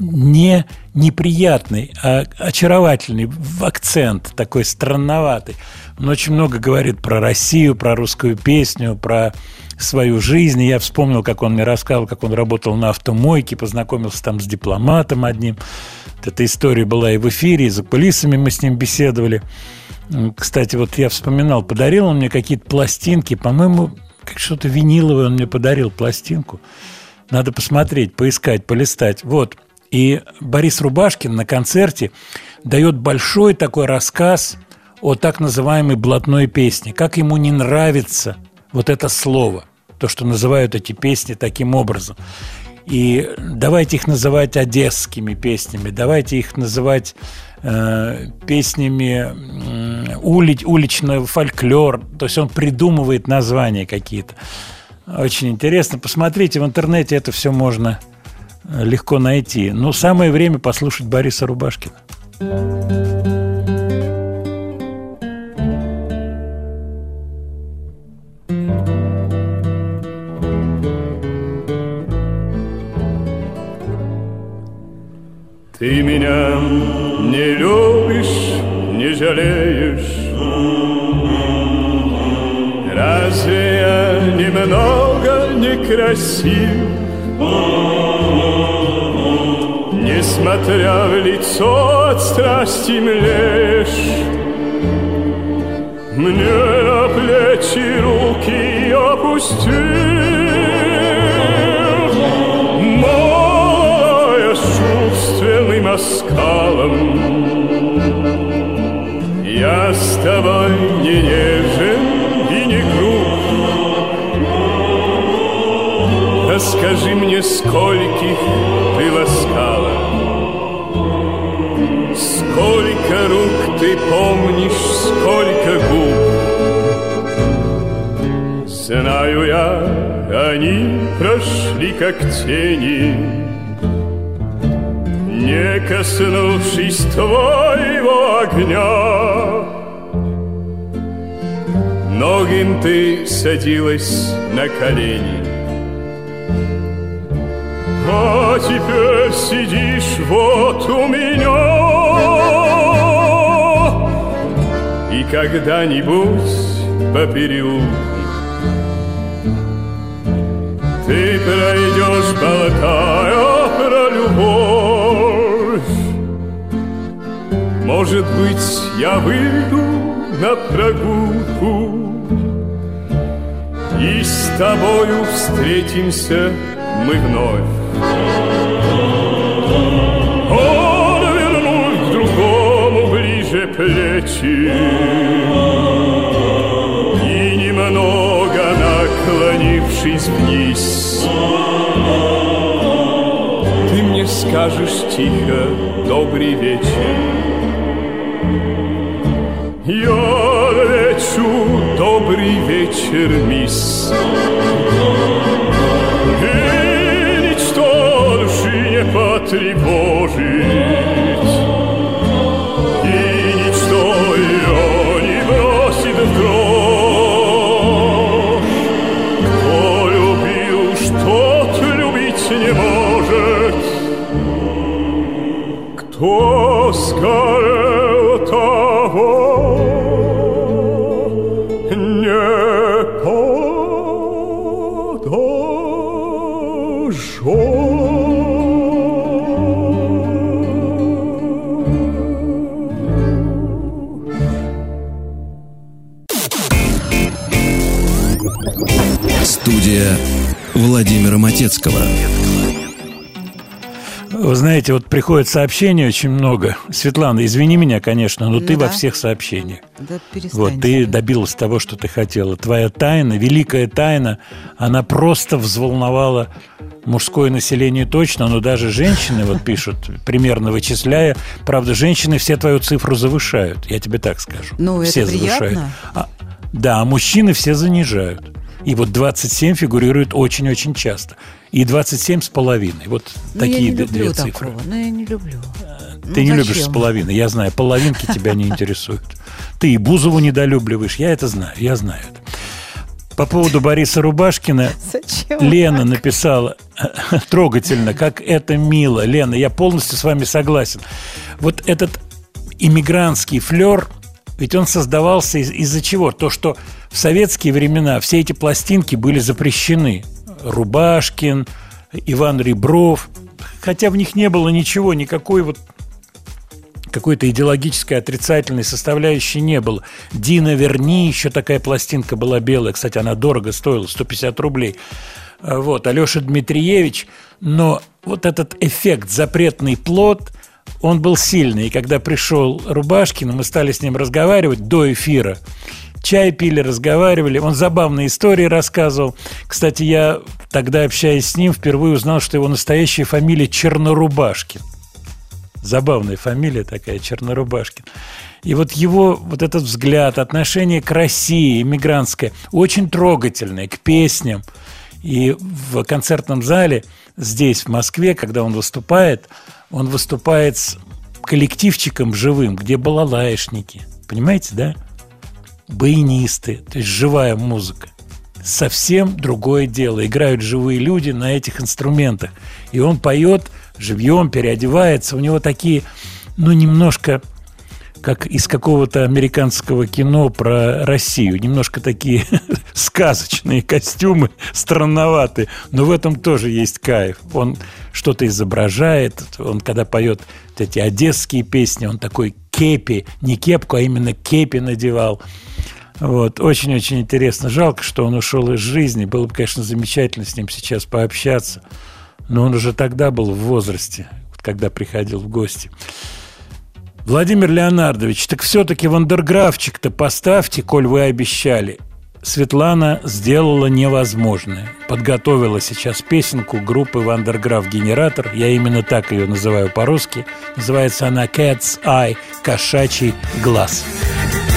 не неприятный, а очаровательный акцент такой странноватый. Он очень много говорит про Россию, про русскую песню, про свою жизнь. И я вспомнил, как он мне рассказывал, как он работал на автомойке, познакомился там с дипломатом одним. Вот Эта история была и в эфире, и за кулисами мы с ним беседовали. Кстати, вот я вспоминал, подарил он мне какие-то пластинки, по-моему, как что-то виниловое он мне подарил пластинку. Надо посмотреть, поискать, полистать. Вот. И Борис Рубашкин на концерте дает большой такой рассказ о так называемой блатной песне. Как ему не нравится вот это слово, то, что называют эти песни таким образом. И давайте их называть одесскими песнями, давайте их называть э, песнями м, ули, уличного фольклор. То есть он придумывает названия какие-то. Очень интересно. Посмотрите, в интернете это все можно э, легко найти. Но самое время послушать Бориса Рубашкина. Некрасив? Несмотря в лицо от страсти млешь Мне на плечи руки опустил Моя чувственным оскалом Я с тобой не нежен А скажи мне, скольких ты ласкала. Сколько рук ты помнишь, сколько губ. Знаю я, они прошли как тени. Не коснувшись твоего огня. Многим ты садилась на колени А теперь сидишь вот у меня. И когда-нибудь по переулку Ты пройдешь, болтая про любовь. Может быть, я выйду на прогулку И с тобою встретимся мы вновь плечи И немного наклонившись вниз Ты мне скажешь тихо добрый вечер Я лечу добрый вечер, мисс И ничто души не потревожить Матецкого. Вы знаете, вот приходит сообщений очень много. Светлана, извини меня, конечно, но Ну ты во да. всех сообщениях. Да перестань. Вот, ты добилась того, что ты хотела. Твоя тайна, великая тайна, она просто взволновала мужское население точно, но даже женщины вот пишут, примерно вычисляя. Правда, женщины все твою цифру завышают, я тебе так скажу. Ну, это все приятно. А- да, а мужчины все занижают. И вот 27 фигурирует очень-очень часто. И 27 с половиной. Вот Ну, такие я не люблю две такого. цифры. Ну, я не люблю. Ты Ну, не любишь с зачем? половиной, я знаю. Половинки тебя не интересуют. Ты и Бузову недолюбливаешь, я это знаю, я знаю это. По поводу Бориса Рубашкина Зачем? Лена написала [LAUGHS] трогательно, как это мило. Лена, я полностью с вами согласен. Вот этот иммигрантский флер, ведь он создавался из- из-за чего? То, что в советские времена все эти пластинки были запрещены. Рубашкин, Иван Ребров. Хотя в них не было ничего, никакой вот какой-то идеологической отрицательной составляющей не было. Дина Верни, еще такая пластинка была белая, кстати, она дорого стоила, 150 рублей. А, Вот, Алеша Дмитриевич. Но вот этот эффект «запретный плод», он был сильный. И когда пришел Рубашкин, мы стали с ним разговаривать до эфира. Чай пили, разговаривали. Он забавные истории рассказывал. Кстати, я тогда, общаясь с ним, впервые узнал, что его настоящая фамилия Чернорубашкин. Забавная фамилия такая, Чернорубашкин. И вот его вот этот взгляд, отношение к России, иммигрантское, очень трогательное, к песням. И в концертном зале здесь, в Москве, когда он выступает, он выступает с коллективчиком живым, где балалаишники. Понимаете, да? Баянисты, то есть живая музыка. Совсем другое дело. Играют живые люди на этих инструментах. И он поет живьем, переодевается. У него такие, ну, немножко как из какого-то американского кино про Россию. Немножко такие [LAUGHS] сказочные костюмы, странноватые, но в этом тоже есть кайф. Он что-то изображает, он когда поет вот эти одесские песни, он такой кепи, не кепку, а именно кепи надевал. Вот, очень-очень интересно. Жалко, что он ушел из жизни. Было бы, конечно, замечательно с ним сейчас пообщаться. Но он уже тогда был в возрасте, когда приходил в гости. Владимир Леонардович, так все-таки вандерграфчик-то поставьте, коль вы обещали. Светлана сделала невозможное. Подготовила сейчас песенку группы Вандерграф Генератор. Я именно так ее называю по-русски. Называется она Cat's Eye – кошачий глаз. I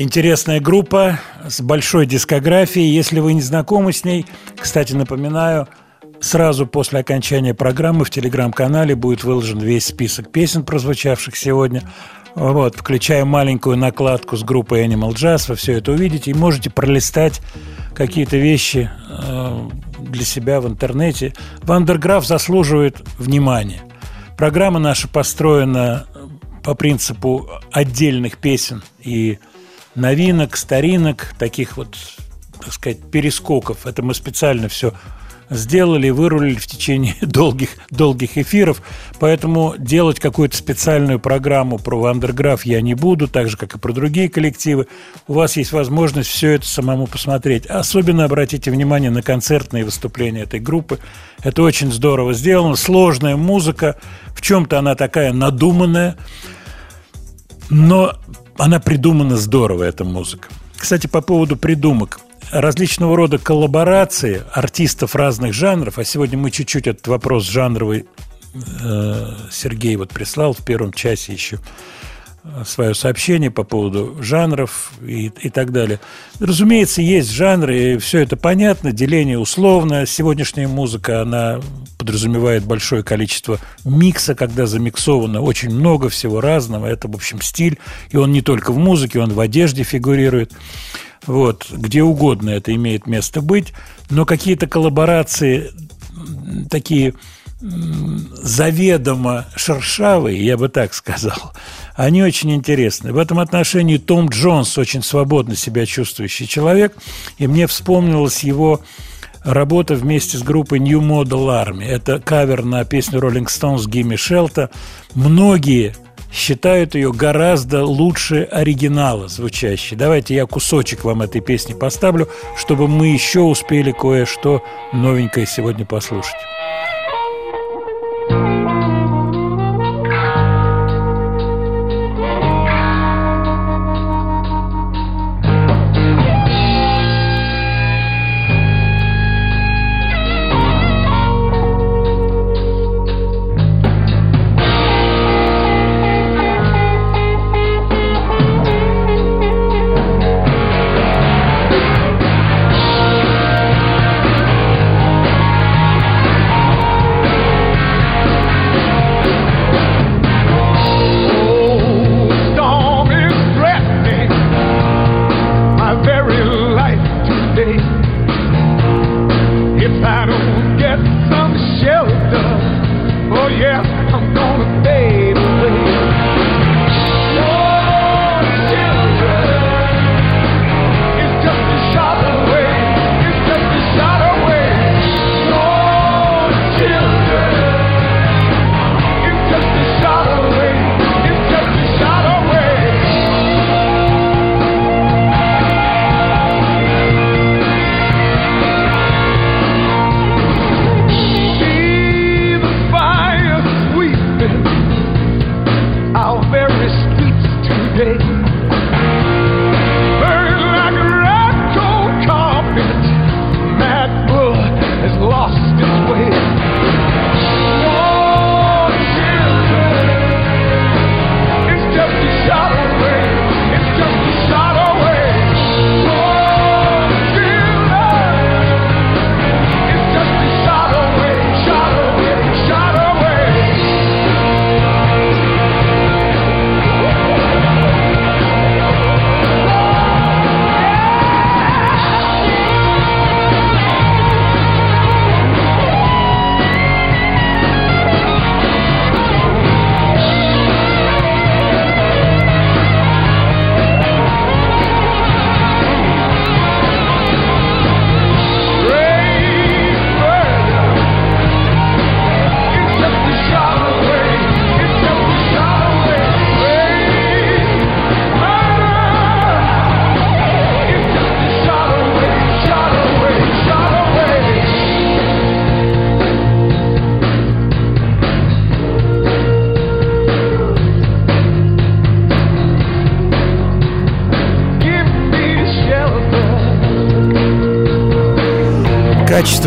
Интересная группа с большой дискографией. Если вы не знакомы с ней, кстати, напоминаю, сразу после окончания программы в телеграм-канале будет выложен весь список песен, прозвучавших сегодня. Вот, включая маленькую накладку с группой Animal Jazz, вы все это увидите и можете пролистать какие-то вещи э, для себя в интернете. Вандерграф заслуживает внимания. Программа наша построена по принципу отдельных песен и новинок, старинок, таких вот, так сказать, перескоков. Это мы специально все сделали, вырулили в течение [LAUGHS] долгих, долгих эфиров. Поэтому делать какую-то специальную программу про Вандерграф я не буду, так же, как и про другие коллективы. У вас есть возможность все это самому посмотреть. Особенно обратите внимание на концертные выступления этой группы. Это очень здорово сделано. Сложная музыка. В чем-то она такая надуманная. Но она придумана здорово, эта музыка. Кстати, по поводу придумок. Различного рода коллаборации артистов разных жанров, а сегодня мы чуть-чуть этот вопрос жанровый э, Сергей вот прислал в первом часе еще свое сообщение по поводу жанров и, и так далее. Разумеется, есть жанры, и все это понятно, деление условно. Сегодняшняя музыка, она подразумевает большое количество микса, когда замиксовано очень много всего разного. Это, в общем, стиль, и он не только в музыке, он в одежде фигурирует. Вот, где угодно это имеет место быть, но какие-то коллаборации такие заведомо шершавые, я бы так сказал, они очень интересны. В этом отношении Том Джонс очень свободно себя чувствующий человек, и мне вспомнилась его работа вместе с группой New Model Army. Это кавер на песню Rolling Stones Гимми Шелта. Многие считают ее гораздо лучше оригинала звучащей. Давайте я кусочек вам этой песни поставлю, чтобы мы еще успели кое-что новенькое сегодня послушать.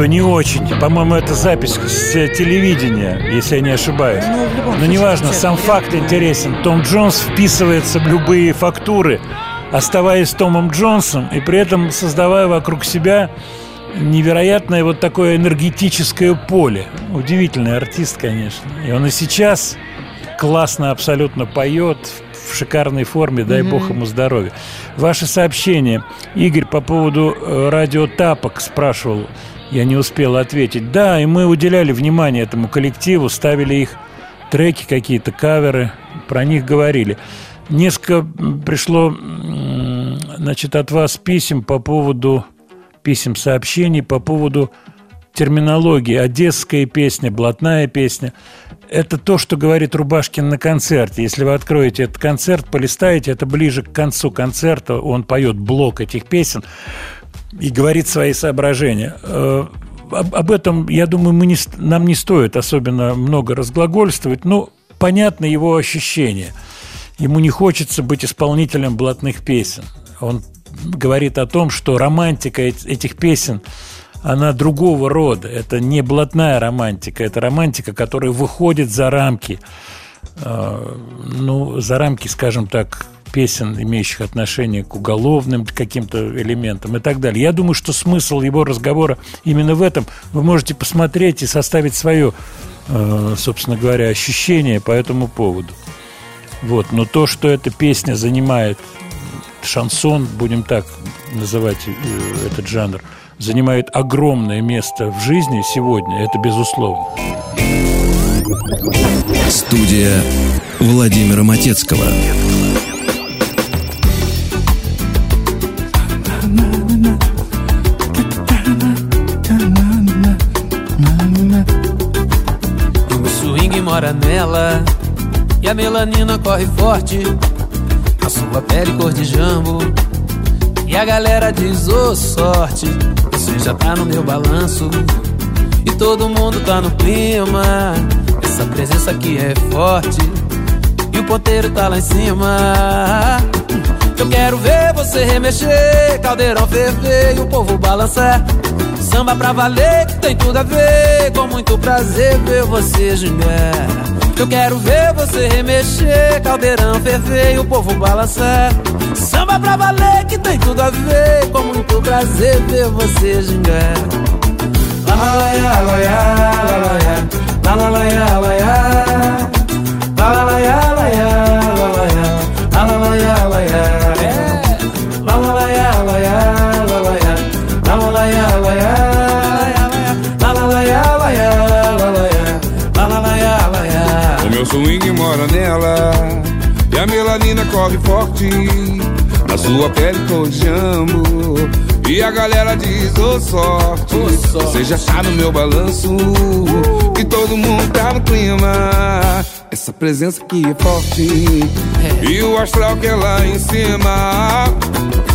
Качество не очень. По-моему, это запись с телевидения, если я не ошибаюсь. Ну, Но случае, неважно, сам факт интересен. Том Джонс вписывается в любые фактуры, оставаясь Томом Джонсом и при этом создавая вокруг себя невероятное вот такое энергетическое поле. Удивительный артист, конечно. И он и сейчас классно абсолютно поет, в шикарной форме, дай Мгм. бог ему здоровья. Ваше сообщение, Игорь, по поводу э, радио Тапок спрашивал, я не успел ответить. Да, и мы уделяли внимание этому коллективу, ставили их треки какие-то, каверы, про них говорили. Несколько пришло, значит, от вас писем по поводу писем, сообщений по поводу терминологии. Одесская песня, блатная песня. Это то, что говорит Рубашкин на концерте. Если вы откроете этот концерт, полистаете, это ближе к концу концерта. Он поет блок этих песен и говорит свои соображения. Э, Об, этом, я думаю, мы не, нам не стоит особенно много разглагольствовать. Ну, понятно его ощущение. Ему не хочется быть исполнителем блатных песен. Он говорит о том, что романтика эт- этих песен, она другого рода. Это не блатная романтика, это романтика, которая выходит за рамки, э, ну, за рамки, скажем так, песен, имеющих отношение к уголовным каким-то элементам и так далее. Я думаю, что смысл его разговора именно в этом. Вы можете посмотреть и составить свое, э, собственно говоря, ощущение по этому поводу. Вот. Но то, что эта песня занимает шансон, будем так называть э, этот жанр, занимает огромное место в жизни сегодня, это безусловно. Студия Владимира Матецкого. Mora nela. E a melanina corre forte A sua pele cor de jambo. E a galera diz, ô sorte Você já tá no meu balanço. E todo mundo tá no clima Essa presença aqui é forte E o ponteiro tá lá em cima Eu quero ver você remexer Caldeirão ferver e o povo balançar Samba pra valer, que tem tudo a ver Com muito prazer ver você gingar Eu quero ver você remexer Caldeirão ferver e o povo balançar Samba pra valer, que tem tudo a ver Com muito prazer ver você gingar La la la la la la La la la la La la O meu swing mora nela E a melanina corre forte Na sua pele cor de jambo E a galera diz, ô sorte Você já tá no meu balanço E todo mundo tá no clima. Essa presença aqui é forte E o astral que é lá em cima.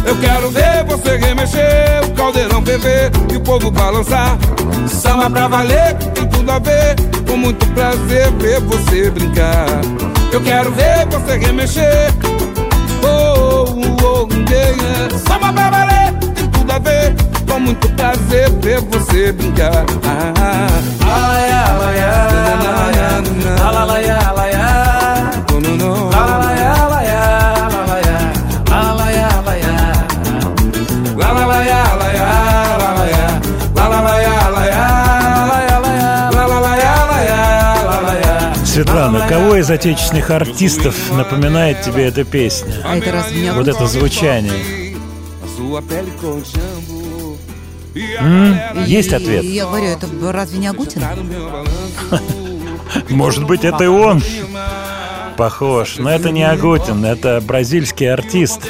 Eu quero ver você remexer O caldeirão ferver E o povo balançar. Samba pra valer, que tem tudo a ver Com muito prazer ver você brincar. Eu quero ver você remexer. Oh, oh, oh, yeah. Samba pra valer, ver Com muito prazer ver você brincar ah, Светлана, кого из отечественных артистов напоминает тебе эта песня? А это разве не Вот это звучание. Есть ответ? Я говорю, это разве не Агутин? [LAUGHS] Может быть, это и он. Похож. Но это не Агутин, это бразильский артист.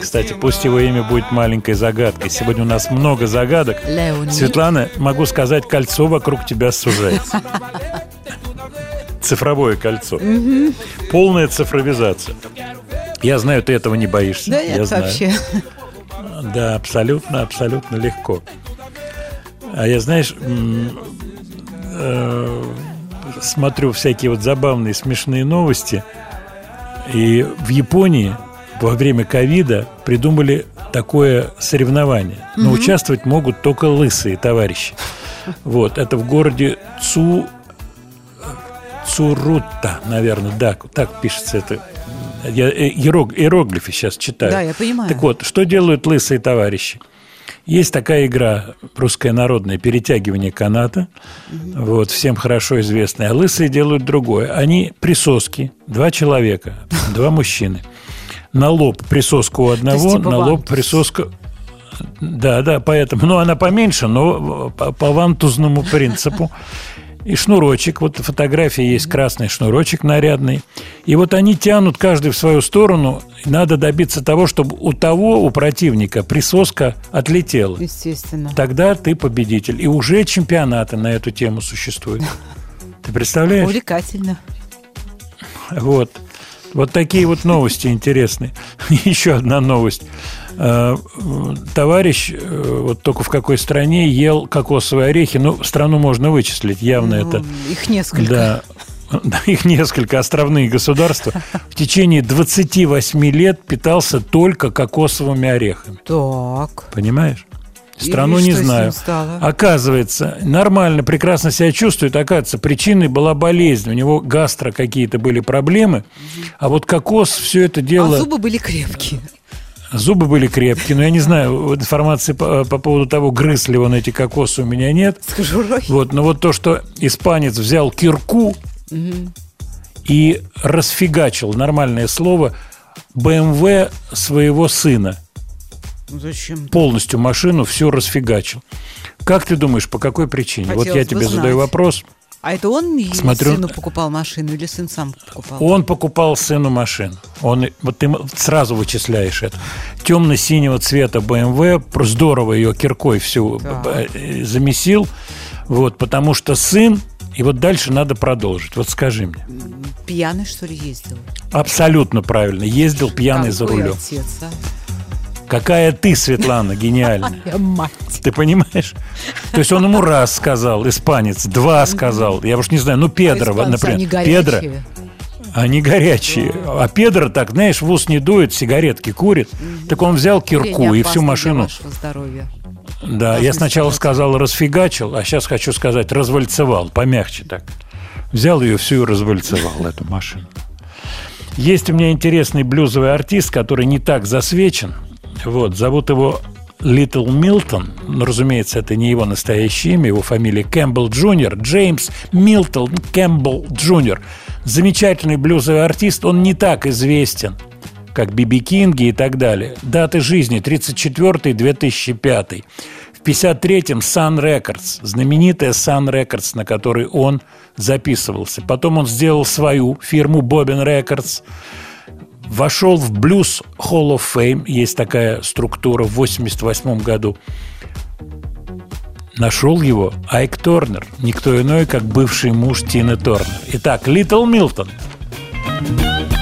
Кстати, пусть его имя будет маленькой загадкой. Сегодня у нас много загадок. Леонид. Светлана, могу сказать, кольцо вокруг тебя сужается. Цифровое кольцо. Полная цифровизация. Я знаю, ты этого не боишься. Да Я знаю. вообще. Да, абсолютно, абсолютно легко. А я, знаешь, э, смотрю всякие вот забавные, смешные новости. И в Японии во время ковида придумали такое соревнование. Но участвовать могут только лысые товарищи. Вот, это в городе Цу... Цурута, наверное, да, так пишется это. Я э, иерог- иероглифы сейчас читаю. Да, я понимаю. Так вот, что делают лысые товарищи? Есть такая игра русская народная перетягивание каната, вот всем хорошо известная. А лысые делают другое. Они присоски, два человека, два [LAUGHS] мужчины. На лоб присоску у одного, типа на лоб присоска. Да, да, поэтому. Ну, она поменьше, но по, по вантузному принципу. [LAUGHS] И шнурочек, вот фотография есть красный шнурочек нарядный. И вот они тянут каждый в свою сторону. Надо добиться того, чтобы у того, у противника, присоска отлетела. Естественно. Тогда ты победитель. И уже чемпионаты на эту тему существуют. [LAUGHS] Ты представляешь? Увлекательно. Вот. Вот такие вот новости интересные. [LAUGHS] Еще одна новость. Э, Товарищ, э, вот только в какой стране ел кокосовые орехи, ну, страну можно вычислить, явно Ну, это... Их несколько. Да. [LAUGHS] их несколько островные государства, в течение 28 лет питался только кокосовыми орехами. Так. Понимаешь? И Страну что не знаю. Оказывается, нормально, прекрасно себя чувствует. Оказывается, причиной была болезнь. У него гастро какие-то были проблемы. А вот кокос все это дело... А зубы были крепкие. Зубы были крепкие, но я не знаю, информации по, по поводу того, грыз ли он эти кокосы, у меня нет. С кожурой. Вот, но вот то, что испанец взял кирку Мгм. и расфигачил, нормальное слово, БМВ своего сына. Ну, Зачем? Полностью машину всю расфигачил. Как ты думаешь, по какой причине? вот я Хотелось тебе задаю знать. вопрос. А это он Смотрю- сыну покупал машину или сын сам покупал? Он покупал сыну машину. Он, вот ты сразу вычисляешь это. Темно-синего цвета BMW, здорово ее киркой всю б- э, замесил. Вот, потому что сын, и вот дальше надо продолжить. Вот скажи мне. Пьяный, что ли, ездил? Абсолютно правильно. Ездил пьяный за Какой рулем. отец, а? Какая ты, Светлана, гениальная. [LAUGHS] Мать. Ты понимаешь? То есть он ему раз сказал, испанец, два сказал. Я уж не знаю, ну Педро, например. они Педро. Они горячие. А Педро так, знаешь, в ус не дует, сигаретки курит. Так он взял кирку и всю машину. Да, я сначала сказал расфигачил, а сейчас хочу сказать развальцевал, помягче так. Взял ее всю и развальцевал, эту машину. Есть у меня интересный блюзовый артист, который не так засвечен. Вот, зовут его Литл Милтон. Ну, разумеется, это не его настоящее имя, его фамилия Кэмпбелл Джуниор. Джеймс Милтон Кэмпбелл Джуниор. Замечательный блюзовый артист. Он не так известен, как Би Би Кинг и и так далее. Даты жизни 34-2005. В 53-м Sun Records, знаменитая Sun Records, на которой он записывался. Потом он сделал свою фирму Bobbin Records. Вошел в Blues Hall of Fame, есть такая структура в 88 году. Нашел его Айк Торнер, никто иной, как бывший муж Тины Торнер. Итак, Литл Милтон. When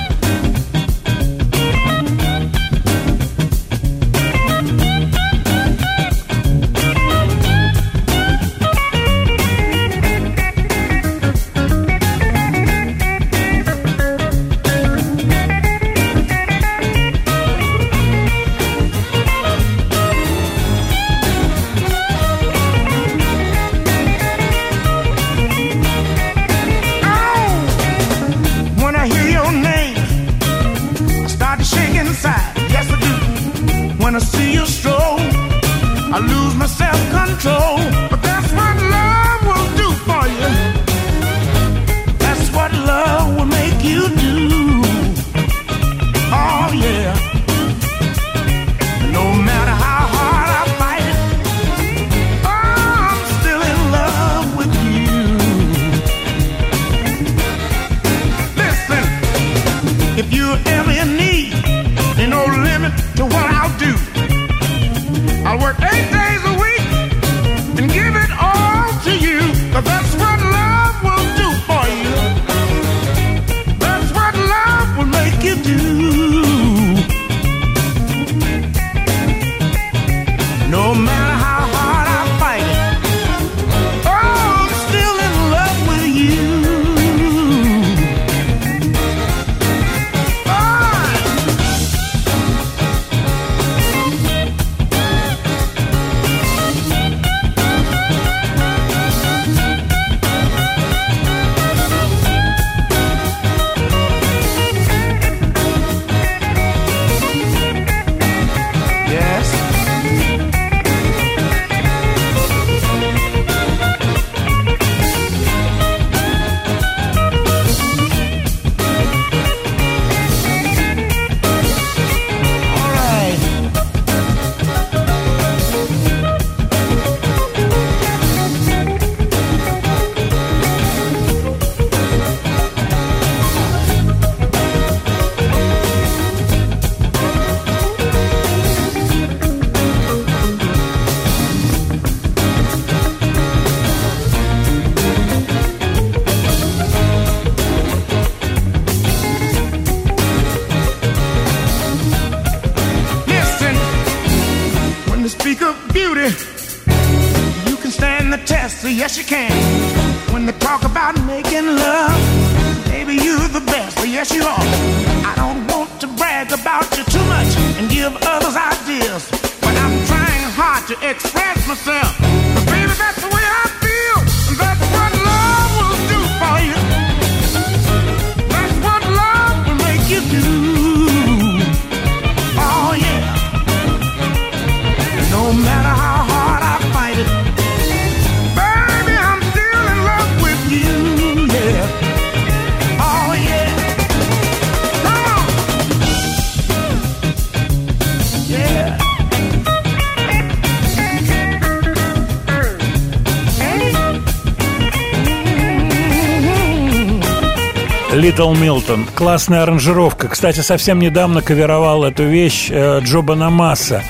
Little Milton. Классная аранжировка. Кстати, совсем недавно каверовал эту вещь э, Джо Банамасса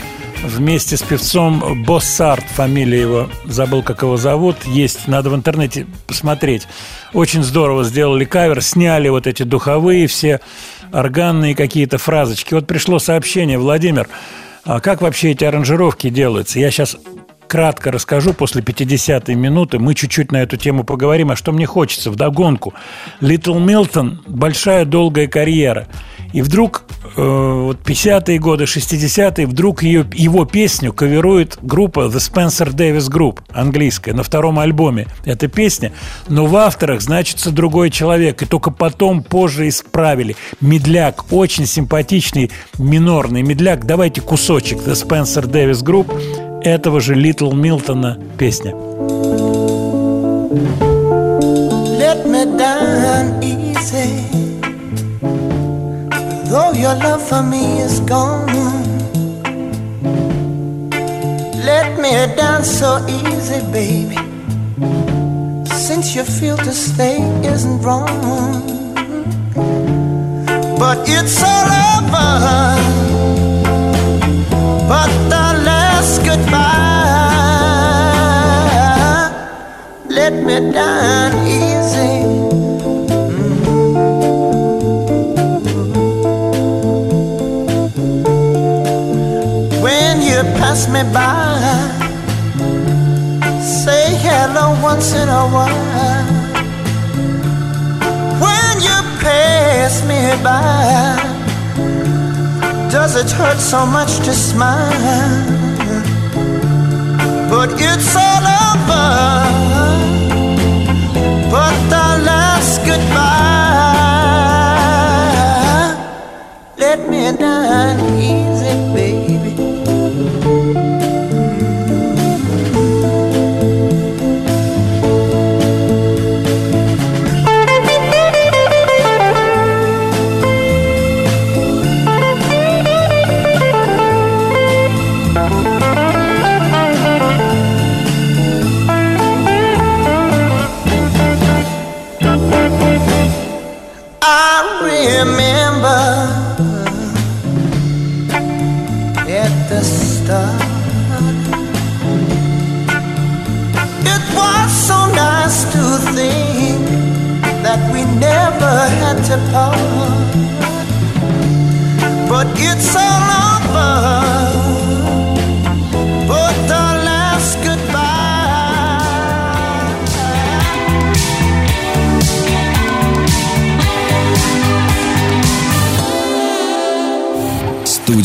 вместе с певцом Боссарт, фамилия его, забыл, как его зовут, есть, надо в интернете посмотреть. Очень здорово сделали кавер, сняли вот эти духовые все органные какие-то фразочки. Вот пришло сообщение, Владимир, а как вообще эти аранжировки делаются? Я сейчас кратко расскажу после 50-й минуты. Мы чуть-чуть на эту тему поговорим. А что мне хочется? Вдогонку. Литл Милтон – большая долгая карьера. И вдруг э, вот 50-е годы, 60-е, вдруг ее, его песню каверует группа The Spencer Davis Group, английская, на втором альбоме. Эта песня, но в авторах значится другой человек. И только потом, позже исправили. Медляк, очень симпатичный минорный медляк. Давайте кусочек The Spencer Davis Group этого же Литл Милтона песня. Let me down easy. Though your love for me is gone, let me down so easy, baby. Since you feel to stay isn't wrong, but it's all over. But the last goodbye, let me down easy. Mm-hmm. When you pass me by, say hello once in a while. When you pass me by, does it hurt so much to smile? But it's all over. But the last goodbye, let me down easy, remember at the start. It was so nice to think that we never had to part. But it's all over.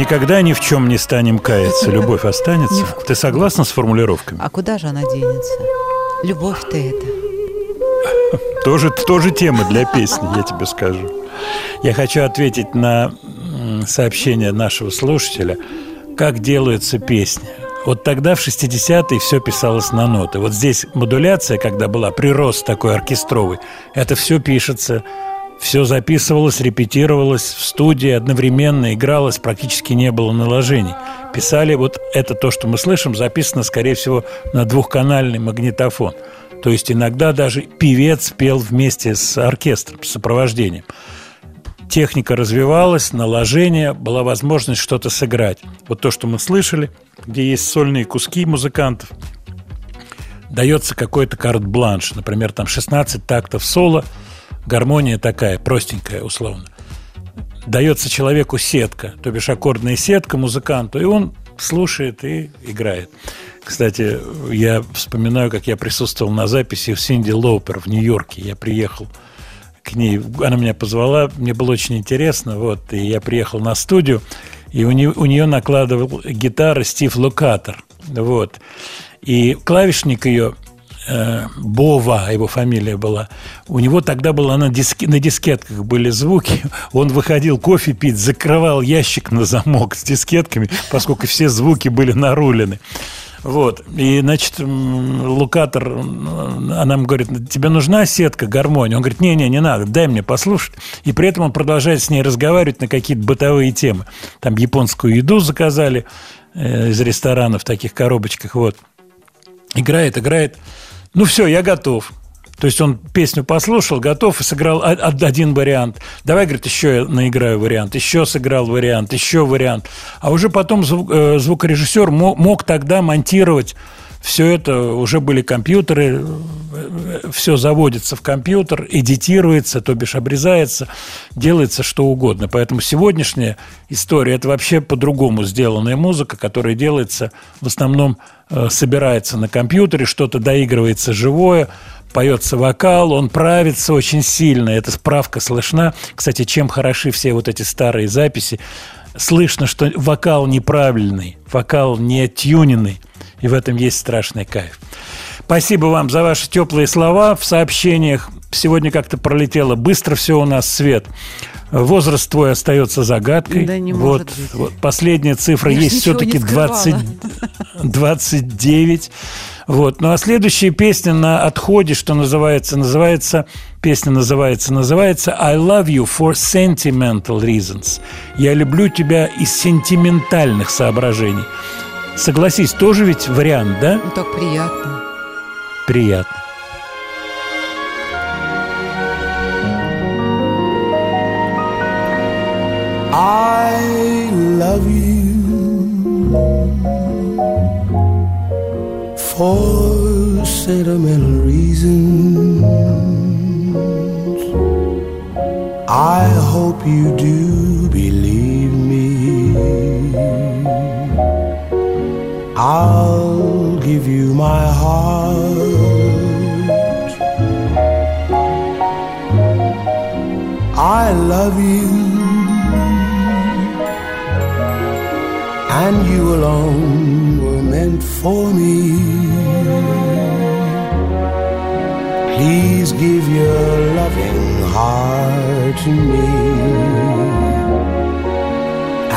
Никогда ни в чем не станем каяться, любовь останется? Ты согласна с формулировками? А куда же она денется? Любовь-то это. Тоже, тоже тема для песни, я тебе скажу. Я хочу ответить на сообщение нашего слушателя, как делаются песни. Вот тогда, в 60-е, все писалось на ноты. Вот здесь модуляция, когда была, прирост такой оркестровый, это все пишется, все записывалось, репетировалось в студии, одновременно игралось, практически не было наложений. Писали вот это то, что мы слышим, записано, скорее всего, на двухканальный магнитофон. То есть иногда даже певец пел вместе с оркестром, с сопровождением. Техника развивалась, наложение, была возможность что-то сыграть. Вот то, что мы слышали, где есть сольные куски музыкантов, дается какой-то карт-бланш. Например, там 16 тактов соло, гармония такая, простенькая условно. Дается человеку сетка, то бишь аккордная сетка музыканту, и он слушает и играет. Кстати, я вспоминаю, как я присутствовал на записи в Синди Лоупер в Нью-Йорке. Я приехал к ней, она меня позвала, мне было очень интересно, вот, и я приехал на студию, и у нее, у нее накладывал гитары Стив Лукатор, вот, и клавишник ее Бова, его фамилия была. У него тогда было на, диске, на дискетках были звуки. Он выходил кофе пить, закрывал ящик на замок с дискетками, поскольку все звуки были нарулены. Вот. И, значит, м, она ему говорит, тебе нужна сетка, гармония? Он говорит, не-не, не надо, дай мне послушать. И при этом он продолжает с ней разговаривать на какие-то бытовые темы. Там японскую еду заказали э, из ресторана в таких коробочках, вот. Играет, играет. Ну все, я готов. То есть он песню послушал, готов и сыграл один вариант. Давай, говорит, еще я наиграю вариант, еще сыграл вариант, еще вариант. А уже потом э, звукорежиссер мо- мог тогда монтировать все это, уже были компьютеры, все заводится в компьютер, эдитируется, то бишь обрезается, делается что угодно. Поэтому сегодняшняя история – это вообще по-другому сделанная музыка, которая делается, в основном э, собирается на компьютере, что-то доигрывается живое, поется вокал, он правится очень сильно, эта справка слышна. Кстати, чем хороши все вот эти старые записи, слышно, что вокал неправильный, вокал не тюненный, и в этом есть страшный кайф. Спасибо вам за ваши теплые слова в сообщениях. Сегодня как-то пролетело быстро все у нас, Свет. Возраст твой остается загадкой. Да не вот, может быть. вот последняя цифра Я есть все-таки не скрывала. 20, 29. Вот. Ну а следующая песня на отходе, что называется, называется, песня называется, называется I love you for sentimental reasons. Я люблю тебя из сентиментальных соображений. Согласись, тоже ведь вариант, да? Ну, так приятно. Приятно. I love you for sentimental reasons. I hope you do I'll give you my heart. I love you and you alone were meant for me. Please give your loving heart to me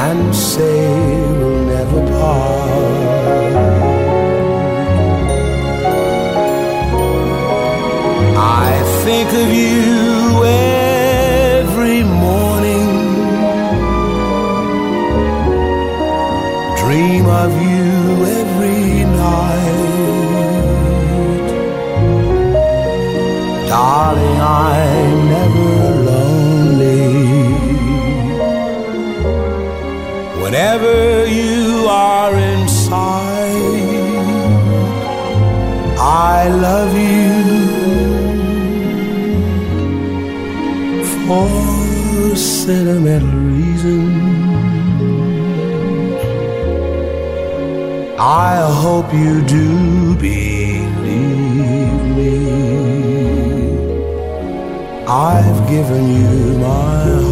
and say we'll never part. Think of you every morning, dream of you every night. Darling, I'm never lonely. Whenever you are inside, I love you for sentimental reasons. I hope you do believe me. I've given you my